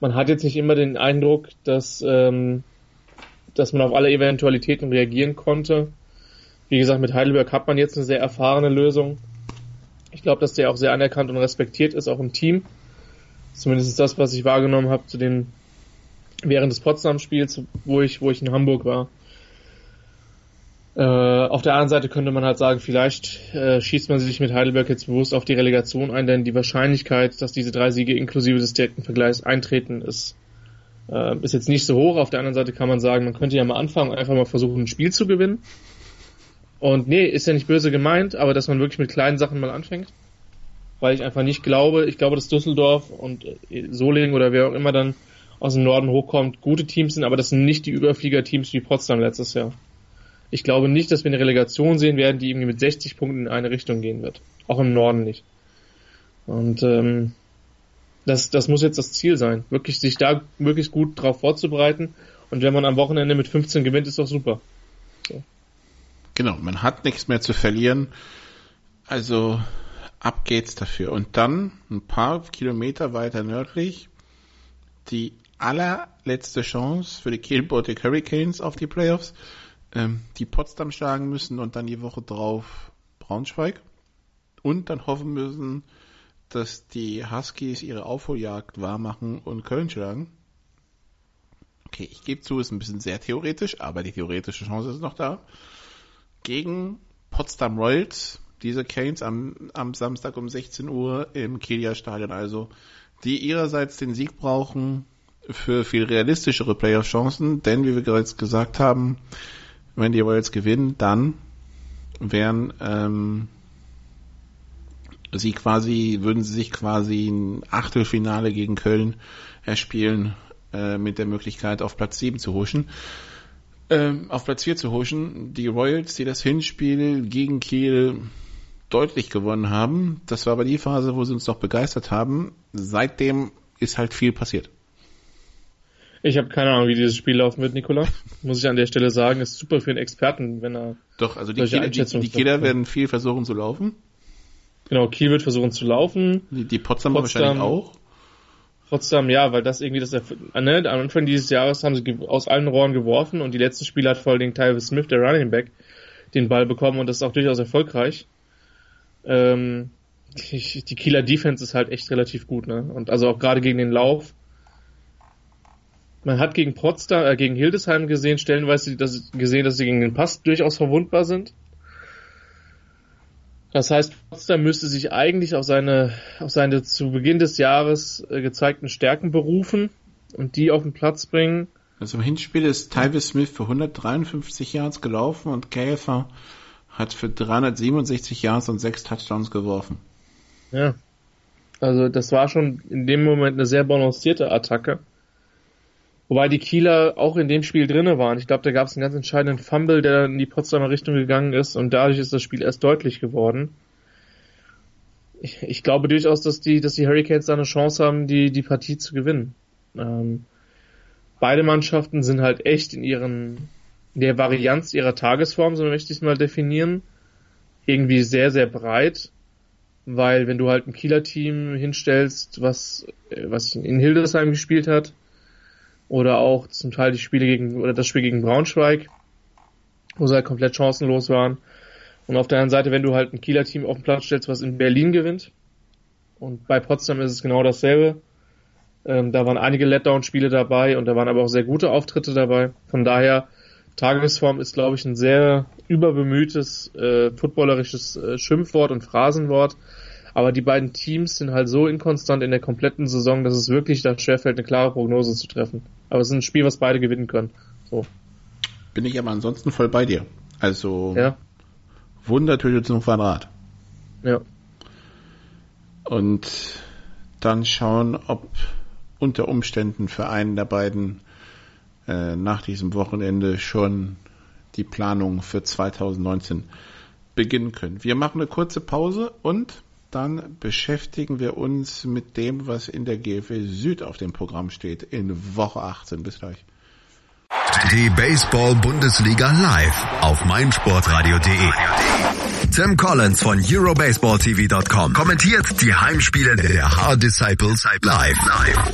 Man hat jetzt nicht immer den Eindruck, dass, ähm, dass man auf alle Eventualitäten reagieren konnte. Wie gesagt, mit Heidelberg hat man jetzt eine sehr erfahrene Lösung. Ich glaube, dass der auch sehr anerkannt und respektiert ist, auch im Team. Zumindest ist das, was ich wahrgenommen habe zu den während des Potsdam-Spiels, wo ich, wo ich in Hamburg war. Äh, auf der anderen Seite könnte man halt sagen, vielleicht äh, schießt man sich mit Heidelberg jetzt bewusst auf die Relegation ein, denn die Wahrscheinlichkeit, dass diese drei Siege inklusive des direkten Vergleichs eintreten, ist, äh, ist jetzt nicht so hoch. Auf der anderen Seite kann man sagen, man könnte ja mal anfangen einfach mal versuchen, ein Spiel zu gewinnen. Und nee, ist ja nicht böse gemeint, aber dass man wirklich mit kleinen Sachen mal anfängt. Weil ich einfach nicht glaube, ich glaube, dass Düsseldorf und äh, Solingen oder wer auch immer dann aus dem Norden hochkommt, gute Teams sind, aber das sind nicht die Überflieger-Teams wie Potsdam letztes Jahr. Ich glaube nicht, dass wir eine Relegation sehen werden, die irgendwie mit 60 Punkten in eine Richtung gehen wird. Auch im Norden nicht. Und ähm, das, das muss jetzt das Ziel sein, wirklich sich da wirklich gut drauf vorzubereiten. Und wenn man am Wochenende mit 15 gewinnt, ist doch super. Genau, man hat nichts mehr zu verlieren. Also ab geht's dafür. Und dann ein paar Kilometer weiter nördlich die allerletzte Chance für die Kiel Baltic Hurricanes auf die Playoffs, ähm, die Potsdam schlagen müssen und dann die Woche drauf Braunschweig und dann hoffen müssen, dass die Huskies ihre Aufholjagd wahrmachen und Köln schlagen? Okay, ich gebe zu, ist ein bisschen sehr theoretisch, aber die theoretische Chance ist noch da. Gegen Potsdam Royals, diese Canes am, am Samstag um 16 Uhr im Kilia Stadion also, die ihrerseits den Sieg brauchen für viel realistischere Playoff-Chancen, denn wie wir bereits gesagt haben, wenn die Royals gewinnen, dann wären ähm, sie quasi, würden sie sich quasi ein Achtelfinale gegen Köln erspielen, äh, mit der Möglichkeit auf Platz 7 zu huschen. Ähm, auf Platz 4 zu huschen. Die Royals, die das Hinspiel gegen Kiel deutlich gewonnen haben, das war aber die Phase, wo sie uns noch begeistert haben. Seitdem ist halt viel passiert. Ich habe keine Ahnung, wie dieses Spiel laufen wird, Nikola. Muss ich an der Stelle sagen, ist super für einen Experten, wenn er. Doch, also die Kieler, die, die Kieler werden viel versuchen zu laufen. Genau, Kiel wird versuchen zu laufen. Die, die Potsdamer Potsdam, wahrscheinlich auch. Potsdam, ja, weil das irgendwie das, ne, am Anfang dieses Jahres haben sie aus allen Rohren geworfen und die letzten Spiele hat vor allen Dingen Tyler Smith, der Running Back, den Ball bekommen und das ist auch durchaus erfolgreich. Ähm, die, die Kieler Defense ist halt echt relativ gut, ne? Und also auch gerade gegen den Lauf man hat gegen Potsdam, äh, gegen Hildesheim gesehen, stellenweise dass, gesehen, dass sie gegen den Pass durchaus verwundbar sind. Das heißt, Potsdam müsste sich eigentlich auf seine, auf seine zu Beginn des Jahres äh, gezeigten Stärken berufen und die auf den Platz bringen. Also im Hinspiel ist Tyvis Smith für 153 Yards gelaufen und Käfer hat für 367 Yards und 6 Touchdowns geworfen. Ja. Also das war schon in dem Moment eine sehr balancierte Attacke. Wobei die Kieler auch in dem Spiel drinne waren. Ich glaube, da gab es einen ganz entscheidenden Fumble, der in die Potsdamer Richtung gegangen ist und dadurch ist das Spiel erst deutlich geworden. Ich, ich glaube durchaus, dass die, dass die Hurricanes da eine Chance haben, die, die Partie zu gewinnen. Ähm, beide Mannschaften sind halt echt in ihren, in der Varianz ihrer Tagesform, so möchte ich es mal definieren, irgendwie sehr, sehr breit weil wenn du halt ein Kieler Team hinstellst, was, was in Hildesheim gespielt hat, oder auch zum Teil die Spiele gegen, oder das Spiel gegen Braunschweig, wo sie halt komplett chancenlos waren. Und auf der anderen Seite, wenn du halt ein Kieler Team auf den Platz stellst, was in Berlin gewinnt, und bei Potsdam ist es genau dasselbe. Ähm, da waren einige Letdown-Spiele dabei und da waren aber auch sehr gute Auftritte dabei. Von daher, Tagesform ist, glaube ich, ein sehr überbemühtes, äh, footballerisches äh, Schimpfwort und Phrasenwort. Aber die beiden Teams sind halt so inkonstant in der kompletten Saison, dass es wirklich da schwerfällt, eine klare Prognose zu treffen. Aber es ist ein Spiel, was beide gewinnen können. So. Bin ich aber ansonsten voll bei dir. Also ja. Wundertüte zum Quadrat. Ja. Und dann schauen, ob unter Umständen für einen der beiden äh, nach diesem Wochenende schon die Planung für 2019 beginnen können. Wir machen eine kurze Pause und dann beschäftigen wir uns mit dem, was in der GFL Süd auf dem Programm steht in Woche 18. Bis gleich. Die Baseball-Bundesliga live auf meinsportradio.de. Tim Collins von EuroBaseballTV.com kommentiert die Heimspiele der Hard Disciples live.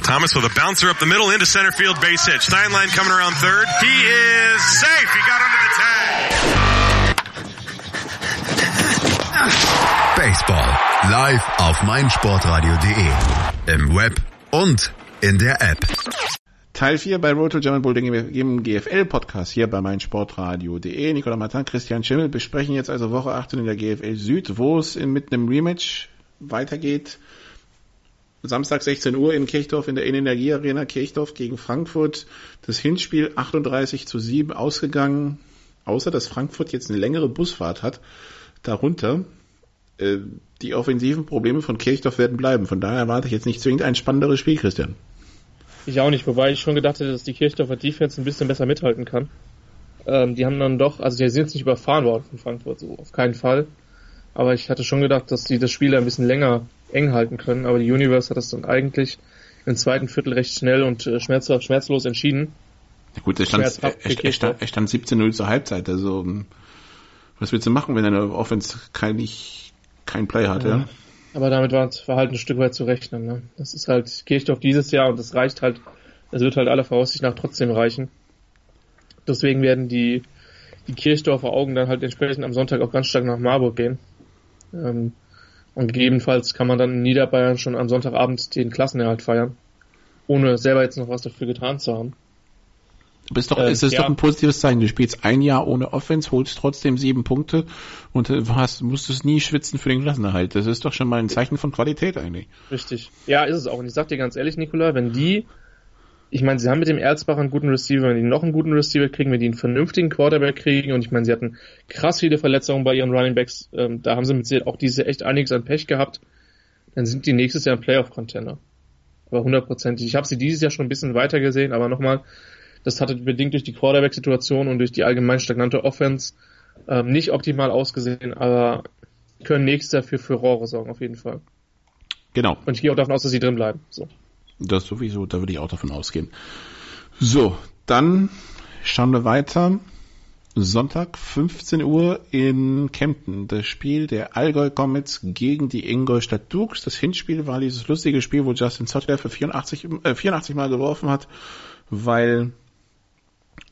Thomas with a bouncer up the middle into center field base hit. Steinlein coming around third. He is safe. He got under the tag. Baseball Live auf meinsportradio.de. Im Web und in der App. Teil 4 bei Roto German Bull, dem GFL-Podcast hier bei meinsportradio.de. Nicola Martin, Christian Schimmel besprechen jetzt also Woche 18 in der GFL Süd, wo es mit einem Rematch weitergeht. Samstag 16 Uhr in Kirchdorf in der Energie Arena Kirchdorf gegen Frankfurt. Das Hinspiel 38 zu 7 ausgegangen, außer dass Frankfurt jetzt eine längere Busfahrt hat. Darunter äh, die offensiven Probleme von Kirchdorf werden bleiben. Von daher erwarte ich jetzt nicht zwingend ein spannenderes Spiel, Christian. Ich auch nicht, wobei ich schon gedacht hätte, dass die Kirchdorfer Defense ein bisschen besser mithalten kann. Ähm, die haben dann doch, also die sind jetzt nicht überfahren worden von Frankfurt, so auf keinen Fall. Aber ich hatte schon gedacht, dass die das Spiel ein bisschen länger eng halten können. Aber die Universe hat das dann eigentlich im zweiten Viertel recht schnell und äh, schmerzhaft, schmerzlos entschieden. Ja gut, er stand, er, er, stand, er stand 17-0 zur Halbzeit. Also was willst du machen, wenn deine Offense kein, nicht kein Play hat, ja. ja. Aber damit war, war halt ein Stück weit zu rechnen. Ne? Das ist halt Kirchdorf dieses Jahr und das reicht halt, es wird halt aller Voraussicht nach trotzdem reichen. Deswegen werden die, die Kirchdorfer Augen dann halt entsprechend am Sonntag auch ganz stark nach Marburg gehen. Ähm, Und gegebenenfalls kann man dann in Niederbayern schon am Sonntagabend den Klassenerhalt feiern, ohne selber jetzt noch was dafür getan zu haben. Aber ist doch, äh, ist das ja. doch ein positives Zeichen. Du spielst ein Jahr ohne Offense, holst trotzdem sieben Punkte und hast, musstest nie schwitzen für den Klassenerhalt. Das ist doch schon mal ein Zeichen von Qualität eigentlich. Richtig. Ja, ist es auch. Und ich sag dir ganz ehrlich, Nikola, wenn die, ich meine, sie haben mit dem Erzbach einen guten Receiver, wenn die noch einen guten Receiver kriegen, wenn die einen vernünftigen Quarterback kriegen und ich meine, sie hatten krass viele Verletzungen bei ihren Running Backs, ähm, da haben sie mit Sicherheit auch diese echt einiges an Pech gehabt, dann sind die nächstes Jahr ein Playoff-Contender. Aber hundertprozentig. Ich habe sie dieses Jahr schon ein bisschen weiter gesehen, aber nochmal, das hatte bedingt durch die Quarterback-Situation und durch die allgemein stagnante Offense ähm, nicht optimal ausgesehen, aber können nächstes Jahr für Furore sorgen, auf jeden Fall. Genau. Und ich gehe auch davon aus, dass sie drin bleiben. So. Das sowieso, da würde ich auch davon ausgehen. So, dann schauen wir weiter. Sonntag 15 Uhr in Kempten. Das Spiel der Allgäu Comets gegen die Ingolstadt Dukes. Das Hinspiel war dieses lustige Spiel, wo Justin Zottler für 84, äh, 84 Mal geworfen hat, weil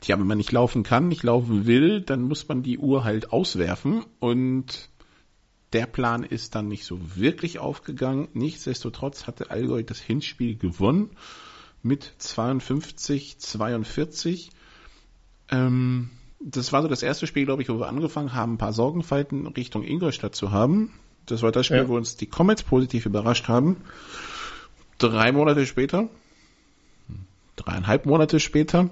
Tja, wenn man nicht laufen kann, nicht laufen will, dann muss man die Uhr halt auswerfen und der Plan ist dann nicht so wirklich aufgegangen. Nichtsdestotrotz hatte Allgäu das Hinspiel gewonnen mit 52, 42. Ähm, das war so das erste Spiel, glaube ich, wo wir angefangen haben, ein paar Sorgenfalten Richtung Ingolstadt zu haben. Das war das Spiel, ja. wo uns die Comets positiv überrascht haben. Drei Monate später, dreieinhalb Monate später,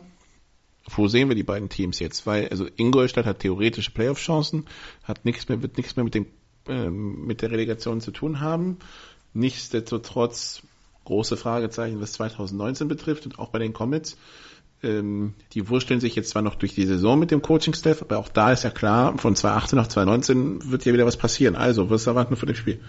wo sehen wir die beiden Teams jetzt? Weil, also Ingolstadt hat theoretische Playoff-Chancen, hat nichts mehr, wird nichts mehr mit dem, äh, mit der Relegation zu tun haben. Nichtsdestotrotz große Fragezeichen, was 2019 betrifft und auch bei den Comets. Ähm, die wursteln sich jetzt zwar noch durch die Saison mit dem Coaching-Staff, aber auch da ist ja klar, von 2018 nach 2019 wird ja wieder was passieren. Also, was erwarten wir für das Spiel?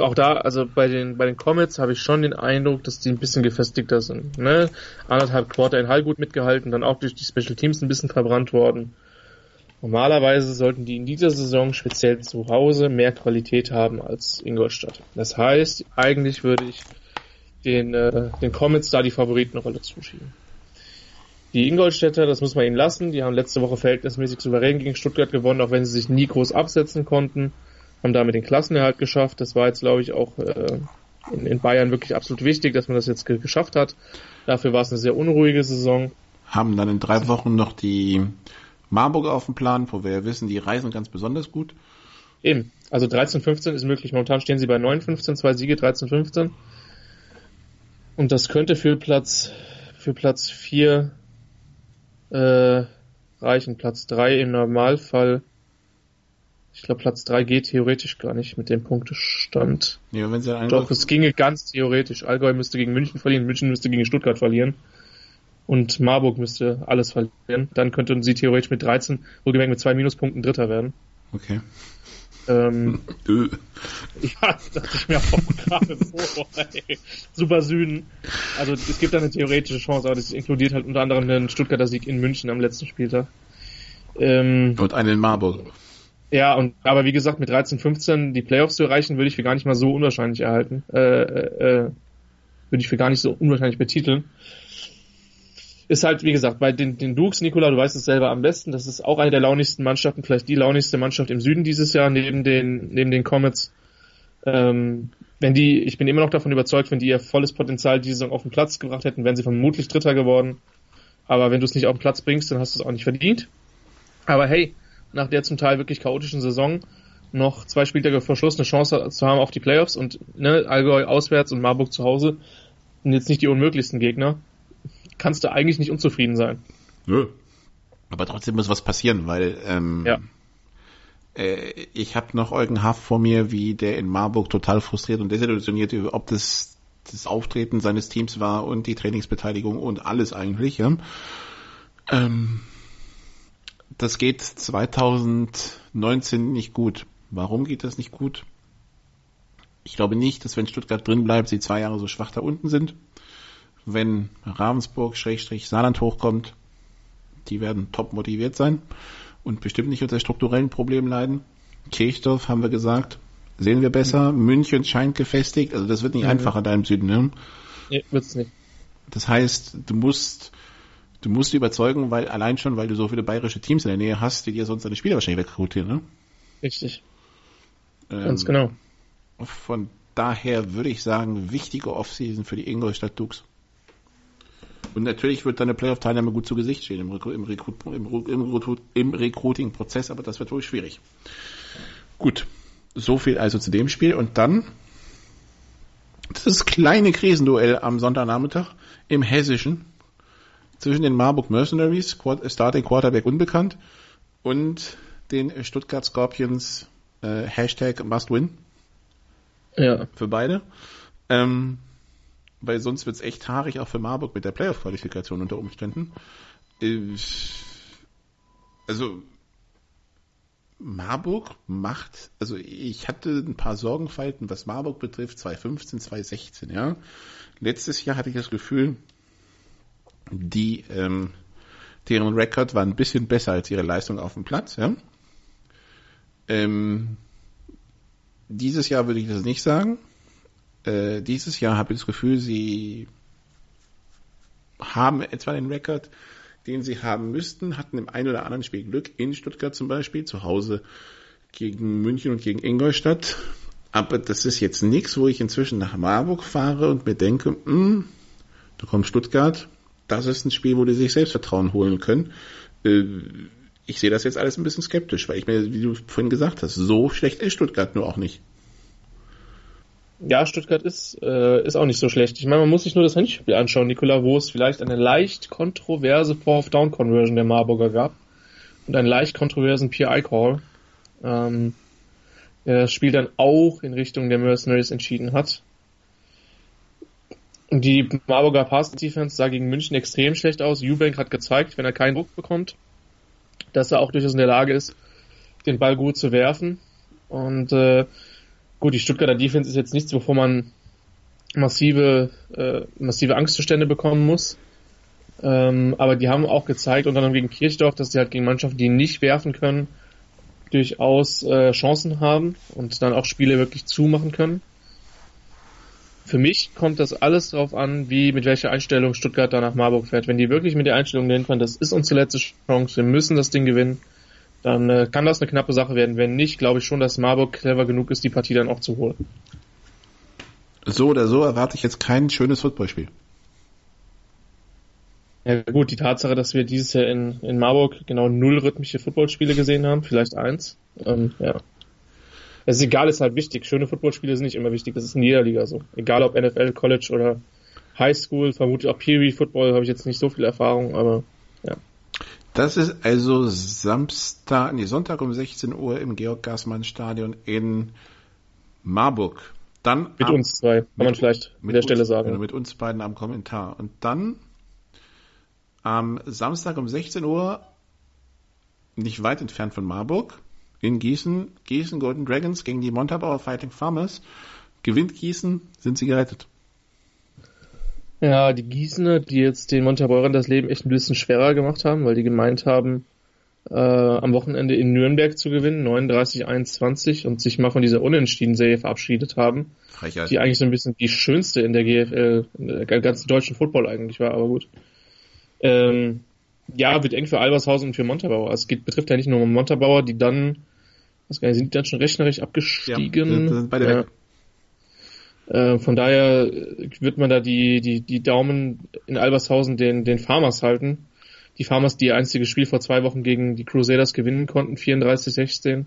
Auch da, also bei den, bei den Comets habe ich schon den Eindruck, dass die ein bisschen gefestigter sind. Ne? Anderthalb Quarter in Hall gut mitgehalten, dann auch durch die Special Teams ein bisschen verbrannt worden. Normalerweise sollten die in dieser Saison speziell zu Hause mehr Qualität haben als Ingolstadt. Das heißt, eigentlich würde ich den, äh, den Comets da die Favoritenrolle zuschieben. Die Ingolstädter, das muss man ihnen lassen, die haben letzte Woche verhältnismäßig souverän gegen Stuttgart gewonnen, auch wenn sie sich nie groß absetzen konnten haben damit den Klassenerhalt geschafft. Das war jetzt, glaube ich, auch äh, in, in, Bayern wirklich absolut wichtig, dass man das jetzt ge geschafft hat. Dafür war es eine sehr unruhige Saison. Haben dann in drei Wochen noch die Marburg auf dem Plan, wo wir ja wissen, die reisen ganz besonders gut. Eben. Also 13-15 ist möglich. Momentan stehen sie bei 9-15, zwei Siege, 13-15. Und das könnte für Platz, für Platz 4 äh, reichen. Platz 3 im Normalfall ich glaube, Platz 3 geht theoretisch gar nicht mit dem Punktestand. Ja, wenn sie Doch, es ginge ganz theoretisch. Allgäu müsste gegen München verlieren, München müsste gegen Stuttgart verlieren und Marburg müsste alles verlieren. Dann könnten sie theoretisch mit 13, wohlgemerkt mit zwei Minuspunkten Dritter werden. Okay. Ähm, ja, dachte ich mir auch gerade so. Ey. Super Süden. Also es gibt da eine theoretische Chance, aber das inkludiert halt unter anderem den Stuttgarter Sieg in München am letzten Spieltag. Ähm, und einen in Marburg. Ja, und aber wie gesagt, mit 13, 15 die Playoffs zu erreichen, würde ich für gar nicht mal so unwahrscheinlich erhalten. Äh, äh, würde ich für gar nicht so unwahrscheinlich betiteln. Ist halt, wie gesagt, bei den, den Dukes, Nikola, du weißt es selber am besten, das ist auch eine der launigsten Mannschaften, vielleicht die launigste Mannschaft im Süden dieses Jahr, neben den, neben den Comets. Ähm, wenn die, ich bin immer noch davon überzeugt, wenn die ihr volles Potenzial diese Saison auf den Platz gebracht hätten, wären sie vermutlich Dritter geworden. Aber wenn du es nicht auf den Platz bringst, dann hast du es auch nicht verdient. Aber hey, nach der zum Teil wirklich chaotischen Saison noch zwei Spieltage vor Schluss eine Chance zu haben auf die Playoffs und ne, Allgäu auswärts und Marburg zu Hause sind jetzt nicht die unmöglichsten Gegner. Kannst du eigentlich nicht unzufrieden sein. Nö. Aber trotzdem muss was passieren, weil ähm, ja. äh, ich habe noch Eugen Haft vor mir, wie der in Marburg total frustriert und desillusioniert ob das das Auftreten seines Teams war und die Trainingsbeteiligung und alles eigentlich. Ja. Ähm, das geht 2019 nicht gut. Warum geht das nicht gut? Ich glaube nicht, dass wenn Stuttgart drin bleibt, sie zwei Jahre so schwach da unten sind. Wenn Ravensburg Schrägstrich Saarland hochkommt, die werden top motiviert sein und bestimmt nicht unter strukturellen Problemen leiden. Kirchdorf haben wir gesagt, sehen wir besser. Mhm. München scheint gefestigt, also das wird nicht mhm. einfacher da im Süden. Ne? Nee, wird's nicht. Das heißt, du musst du musst die überzeugen, weil allein schon, weil du so viele bayerische Teams in der Nähe hast, die dir sonst deine Spieler wahrscheinlich wegrekrutieren, ne? Richtig. Ähm, Ganz genau. Von daher würde ich sagen, wichtige Offseason für die Ingolstadt Dukes. Und natürlich wird deine Playoff-Teilnahme gut zu Gesicht stehen im, Recru im, Recru im, Recru im Recruiting-Prozess, aber das wird wohl schwierig. Gut, so viel also zu dem Spiel. Und dann das kleine Krisenduell am Sonntagnachmittag im Hessischen zwischen den Marburg Mercenaries, Starting Quarterback unbekannt, und den Stuttgart Scorpions, äh, Hashtag Must Win. Ja. Für beide. Ähm, weil sonst wird's echt haarig auch für Marburg mit der Playoff-Qualifikation unter Umständen. Also Marburg macht, also ich hatte ein paar Sorgenfalten, was Marburg betrifft, 2015, 2016, ja. Letztes Jahr hatte ich das Gefühl, die, ähm, deren Rekord war ein bisschen besser als ihre Leistung auf dem Platz, ja. Ähm, dieses Jahr würde ich das nicht sagen. Äh, dieses Jahr habe ich das Gefühl, sie haben etwa den Rekord, den sie haben müssten, hatten im einen oder anderen Spiel Glück, in Stuttgart zum Beispiel, zu Hause gegen München und gegen Ingolstadt. Aber das ist jetzt nichts, wo ich inzwischen nach Marburg fahre und mir denke, hm, da kommt Stuttgart, das ist ein Spiel, wo die sich Selbstvertrauen holen können. Äh, ich sehe das jetzt alles ein bisschen skeptisch, weil ich mir, wie du vorhin gesagt hast, so schlecht ist Stuttgart nur auch nicht. Ja, Stuttgart ist, äh, ist auch nicht so schlecht. Ich meine, man muss sich nur das Handspiel anschauen, Nikola, wo es vielleicht eine leicht kontroverse Fourth-Down-Conversion der Marburger gab und einen leicht kontroversen PI-Call, ähm, der das Spiel dann auch in Richtung der Mercenaries entschieden hat. Die Marburger Pass-Defense sah gegen München extrem schlecht aus. Eubank hat gezeigt, wenn er keinen Druck bekommt, dass er auch durchaus in der Lage ist, den Ball gut zu werfen. Und äh, Gut, die Stuttgarter Defense ist jetzt nichts, wovor man massive, äh, massive Angstzustände bekommen muss. Ähm, aber die haben auch gezeigt, unter anderem gegen Kirchdorf, dass sie halt gegen Mannschaften, die nicht werfen können, durchaus äh, Chancen haben und dann auch Spiele wirklich zumachen können. Für mich kommt das alles darauf an, wie mit welcher Einstellung Stuttgart da nach Marburg fährt. Wenn die wirklich mit der Einstellung fahren, das ist unsere letzte Chance, wir müssen das Ding gewinnen, dann äh, kann das eine knappe Sache werden. Wenn nicht, glaube ich schon, dass Marburg clever genug ist, die Partie dann auch zu holen. So oder so erwarte ich jetzt kein schönes Footballspiel. Ja gut, die Tatsache, dass wir dieses Jahr in, in Marburg genau null rhythmische Footballspiele gesehen haben, vielleicht eins, ähm, ja. Es ist egal, ist halt wichtig. Schöne Footballspiele sind nicht immer wichtig. Das ist in jeder Liga so. Egal ob NFL, College oder High School, vermutlich auch Peewee Football habe ich jetzt nicht so viel Erfahrung, aber ja. Das ist also Samstag, nee, Sonntag um 16 Uhr im Georg-Gassmann-Stadion in Marburg. Dann mit am, uns zwei, kann man vielleicht an der uns, Stelle sagen. Genau, mit uns beiden am Kommentar. Und dann am Samstag um 16 Uhr, nicht weit entfernt von Marburg, in Gießen, Gießen Golden Dragons gegen die Montabaur Fighting Farmers. Gewinnt Gießen, sind sie gerettet. Ja, die Gießener, die jetzt den Montabaurern das Leben echt ein bisschen schwerer gemacht haben, weil die gemeint haben, äh, am Wochenende in Nürnberg zu gewinnen, 39-21 und sich mal von dieser Unentschieden-Serie verabschiedet haben. Frechheit. Die eigentlich so ein bisschen die schönste in der GFL, in der ganzen deutschen Football eigentlich war, aber gut. Ähm, ja, wird eng für Albershausen und für Montabaur. Es geht, betrifft ja nicht nur Montabaur, die dann, was gar nicht, sind die dann schon rechnerisch abgestiegen? Ja, sind beide ja. weg. Äh, von daher wird man da die, die, die Daumen in Albershausen den, den Farmers halten. Die Farmers, die ihr einziges Spiel vor zwei Wochen gegen die Crusaders gewinnen konnten, 34-16.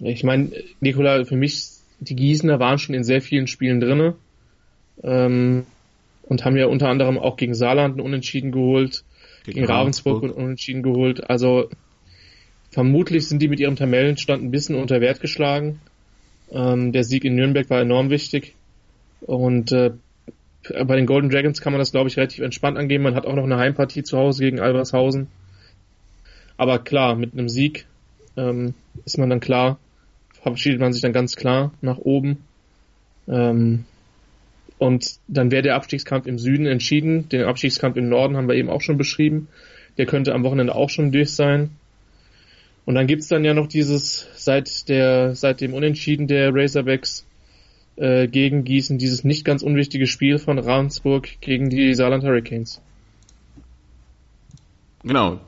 Ich meine, Nikola, für mich, die Gießener waren schon in sehr vielen Spielen drinne ähm, und haben ja unter anderem auch gegen Saarland einen Unentschieden geholt, gegen, gegen Ravensburg einen Unentschieden geholt. Also vermutlich sind die mit ihrem Tabellenstand ein bisschen unter Wert geschlagen. Ähm, der Sieg in Nürnberg war enorm wichtig. Und äh, bei den Golden Dragons kann man das, glaube ich, relativ entspannt angehen. Man hat auch noch eine Heimpartie zu Hause gegen Albershausen. Aber klar, mit einem Sieg ähm, ist man dann klar, verabschiedet man sich dann ganz klar nach oben. Ähm, und dann wäre der Abstiegskampf im Süden entschieden. Den Abstiegskampf im Norden haben wir eben auch schon beschrieben. Der könnte am Wochenende auch schon durch sein. Und dann gibt's dann ja noch dieses, seit der, seit dem Unentschieden der Razorbacks äh, gegen Gießen, dieses nicht ganz unwichtige Spiel von Ravensburg gegen die Saarland Hurricanes. Genau.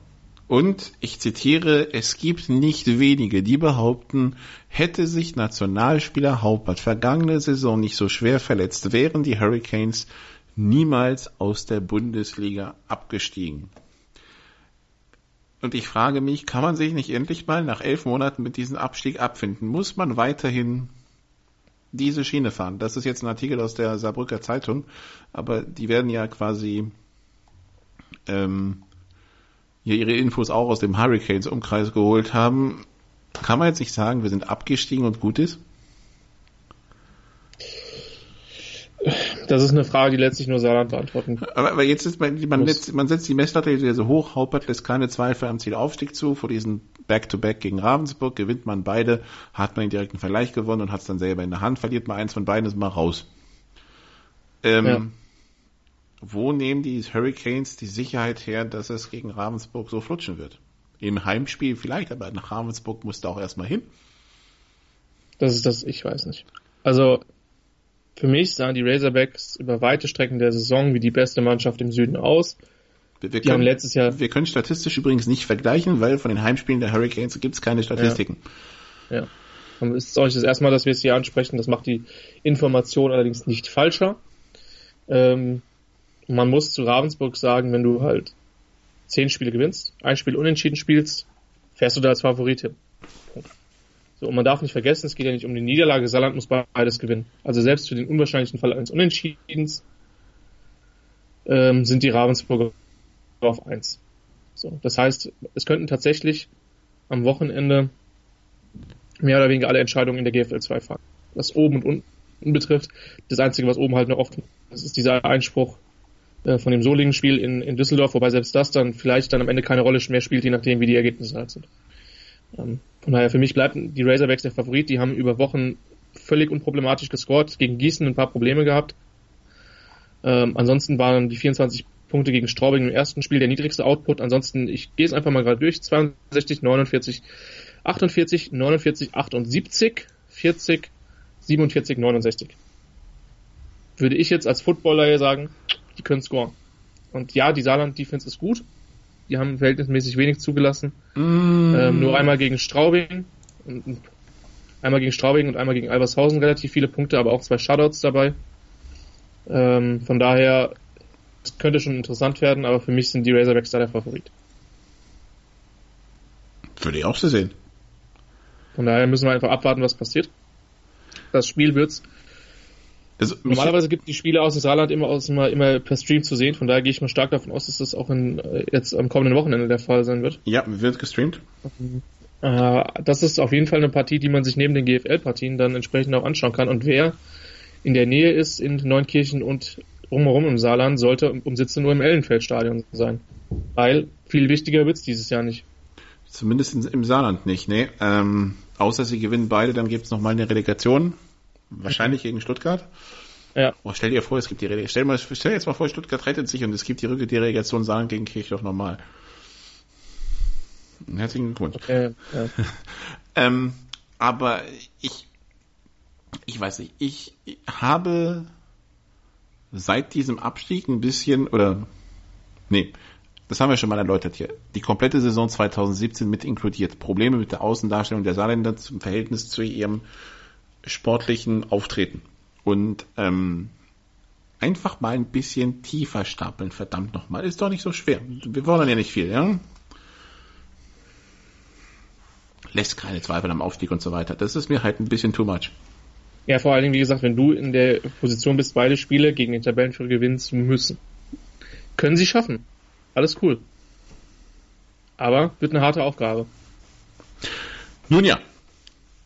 Und ich zitiere, es gibt nicht wenige, die behaupten, hätte sich Nationalspieler Haupert vergangene Saison nicht so schwer verletzt, wären die Hurricanes niemals aus der Bundesliga abgestiegen. Und ich frage mich, kann man sich nicht endlich mal nach elf Monaten mit diesem Abstieg abfinden? Muss man weiterhin diese Schiene fahren? Das ist jetzt ein Artikel aus der Saarbrücker Zeitung, aber die werden ja quasi ähm, hier ihre Infos auch aus dem Hurricanes-Umkreis geholt haben. Kann man jetzt nicht sagen, wir sind abgestiegen und gut ist? Das ist eine Frage, die letztlich nur Saarland beantworten. Aber, aber jetzt ist man, man, setzt, man setzt die Messlatte sehr so hoch, Haupert lässt keine Zweifel am Zielaufstieg zu. Vor diesem Back-to-Back -Back gegen Ravensburg gewinnt man beide, hat man den direkten Vergleich gewonnen und hat es dann selber in der Hand, verliert man eins von beiden, ist mal raus. Ähm, ja. Wo nehmen die Hurricanes die Sicherheit her, dass es gegen Ravensburg so flutschen wird? Im Heimspiel vielleicht, aber nach Ravensburg musst du auch erstmal hin. Das ist das, ich weiß nicht. Also für mich sahen die Razorbacks über weite Strecken der Saison wie die beste Mannschaft im Süden aus. Wir, wir, können, wir können statistisch übrigens nicht vergleichen, weil von den Heimspielen der Hurricanes gibt es keine Statistiken. Ja. ja. Es ist auch das erste Mal, dass wir es hier ansprechen. Das macht die Information allerdings nicht falscher. Ähm, man muss zu Ravensburg sagen, wenn du halt zehn Spiele gewinnst, ein Spiel unentschieden spielst, fährst du da als Favorit hin. So, und man darf nicht vergessen, es geht ja nicht um die Niederlage, Saarland muss beides gewinnen. Also selbst für den unwahrscheinlichen Fall eines Unentschiedens ähm, sind die Ravensburger auf eins. So, das heißt, es könnten tatsächlich am Wochenende mehr oder weniger alle Entscheidungen in der GFL 2 fallen. Was oben und unten betrifft, das Einzige, was oben halt noch oft ist, ist dieser Einspruch äh, von dem Solingen-Spiel in, in Düsseldorf, wobei selbst das dann vielleicht dann am Ende keine Rolle mehr spielt, je nachdem, wie die Ergebnisse halt sind. Ähm, von daher, für mich bleiben die Razorbacks der Favorit. Die haben über Wochen völlig unproblematisch gescored, gegen Gießen ein paar Probleme gehabt. Ähm, ansonsten waren die 24 Punkte gegen Straubing im ersten Spiel der niedrigste Output. Ansonsten, ich gehe es einfach mal gerade durch. 62, 49, 48, 49, 78, 40, 47, 69. Würde ich jetzt als Footballer hier sagen, die können scoren. Und ja, die Saarland-Defense ist gut die haben verhältnismäßig wenig zugelassen. Mm. Ähm, nur einmal gegen Straubing. Und, einmal gegen Straubing und einmal gegen Albershausen relativ viele Punkte, aber auch zwei Shutouts dabei. Ähm, von daher, es könnte schon interessant werden, aber für mich sind die Razorbacks da der Favorit. Würde ich auch so sehen. Von daher müssen wir einfach abwarten, was passiert. Das Spiel wird's also, Normalerweise gibt die Spiele aus dem Saarland immer, aus, immer, immer per Stream zu sehen, von daher gehe ich mal stark davon aus, dass das auch in, äh, jetzt am kommenden Wochenende der Fall sein wird. Ja, wird gestreamt. Äh, das ist auf jeden Fall eine Partie, die man sich neben den GFL-Partien dann entsprechend auch anschauen kann. Und wer in der Nähe ist, in Neunkirchen und drumherum im Saarland, sollte um 17 Uhr im Ellenfeldstadion sein. Weil viel wichtiger wird's dieses Jahr nicht. Zumindest im Saarland nicht, ne? Ähm, außer sie gewinnen beide, dann gibt's noch mal eine Relegation Wahrscheinlich gegen Stuttgart. Ja. Oh, stell dir vor, es gibt die Relegation. Stell, mal, stell jetzt mal vor, Stuttgart rettet sich und es gibt die Rücke die Relegation Saarland gegen Kirchdorf normal. Herzlichen Glückwunsch. Okay, ja. ähm, aber ich, ich weiß nicht, ich habe seit diesem Abstieg ein bisschen, oder, nee, das haben wir schon mal erläutert hier. Die komplette Saison 2017 mit inkludiert. Probleme mit der Außendarstellung der Saarländer zum Verhältnis zu ihrem sportlichen Auftreten. Und ähm, einfach mal ein bisschen tiefer stapeln, verdammt nochmal. Ist doch nicht so schwer. Wir wollen ja nicht viel, ja? Lässt keine Zweifel am Aufstieg und so weiter. Das ist mir halt ein bisschen too much. Ja, vor allen Dingen, wie gesagt, wenn du in der Position bist, beide Spiele gegen den Tabellenführer gewinnen zu müssen. Können sie schaffen. Alles cool. Aber wird eine harte Aufgabe. Nun ja,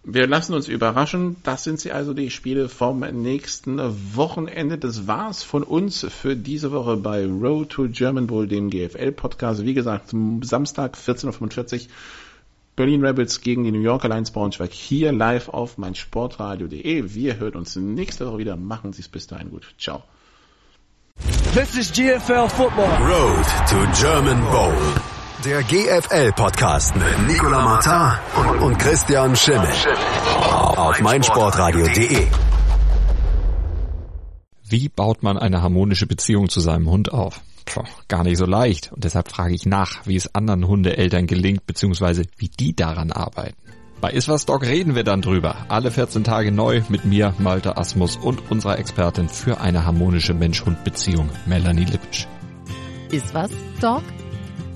wir lassen uns überraschen. Das sind sie also die Spiele vom nächsten Wochenende. Das war's von uns für diese Woche bei Road to German Bowl, dem GFL-Podcast. Wie gesagt, Samstag 14.45 Uhr Berlin Rebels gegen die New Yorker Lions Braunschweig hier live auf meinsportradio.de. Wir hören uns nächste Woche wieder. Machen Sie es bis dahin gut. Ciao. This is GFL Football. Road to German Bowl. Der GFL-Podcast mit Nicola Martin und, und Christian Schimmel. Auf meinsportradio.de. Wie baut man eine harmonische Beziehung zu seinem Hund auf? Puh, gar nicht so leicht. Und deshalb frage ich nach, wie es anderen Hundeeltern gelingt, beziehungsweise wie die daran arbeiten. Bei Iswas Dog reden wir dann drüber. Alle 14 Tage neu mit mir, Malte Asmus und unserer Expertin für eine harmonische Mensch-Hund-Beziehung, Melanie Lippisch. Iswas Dog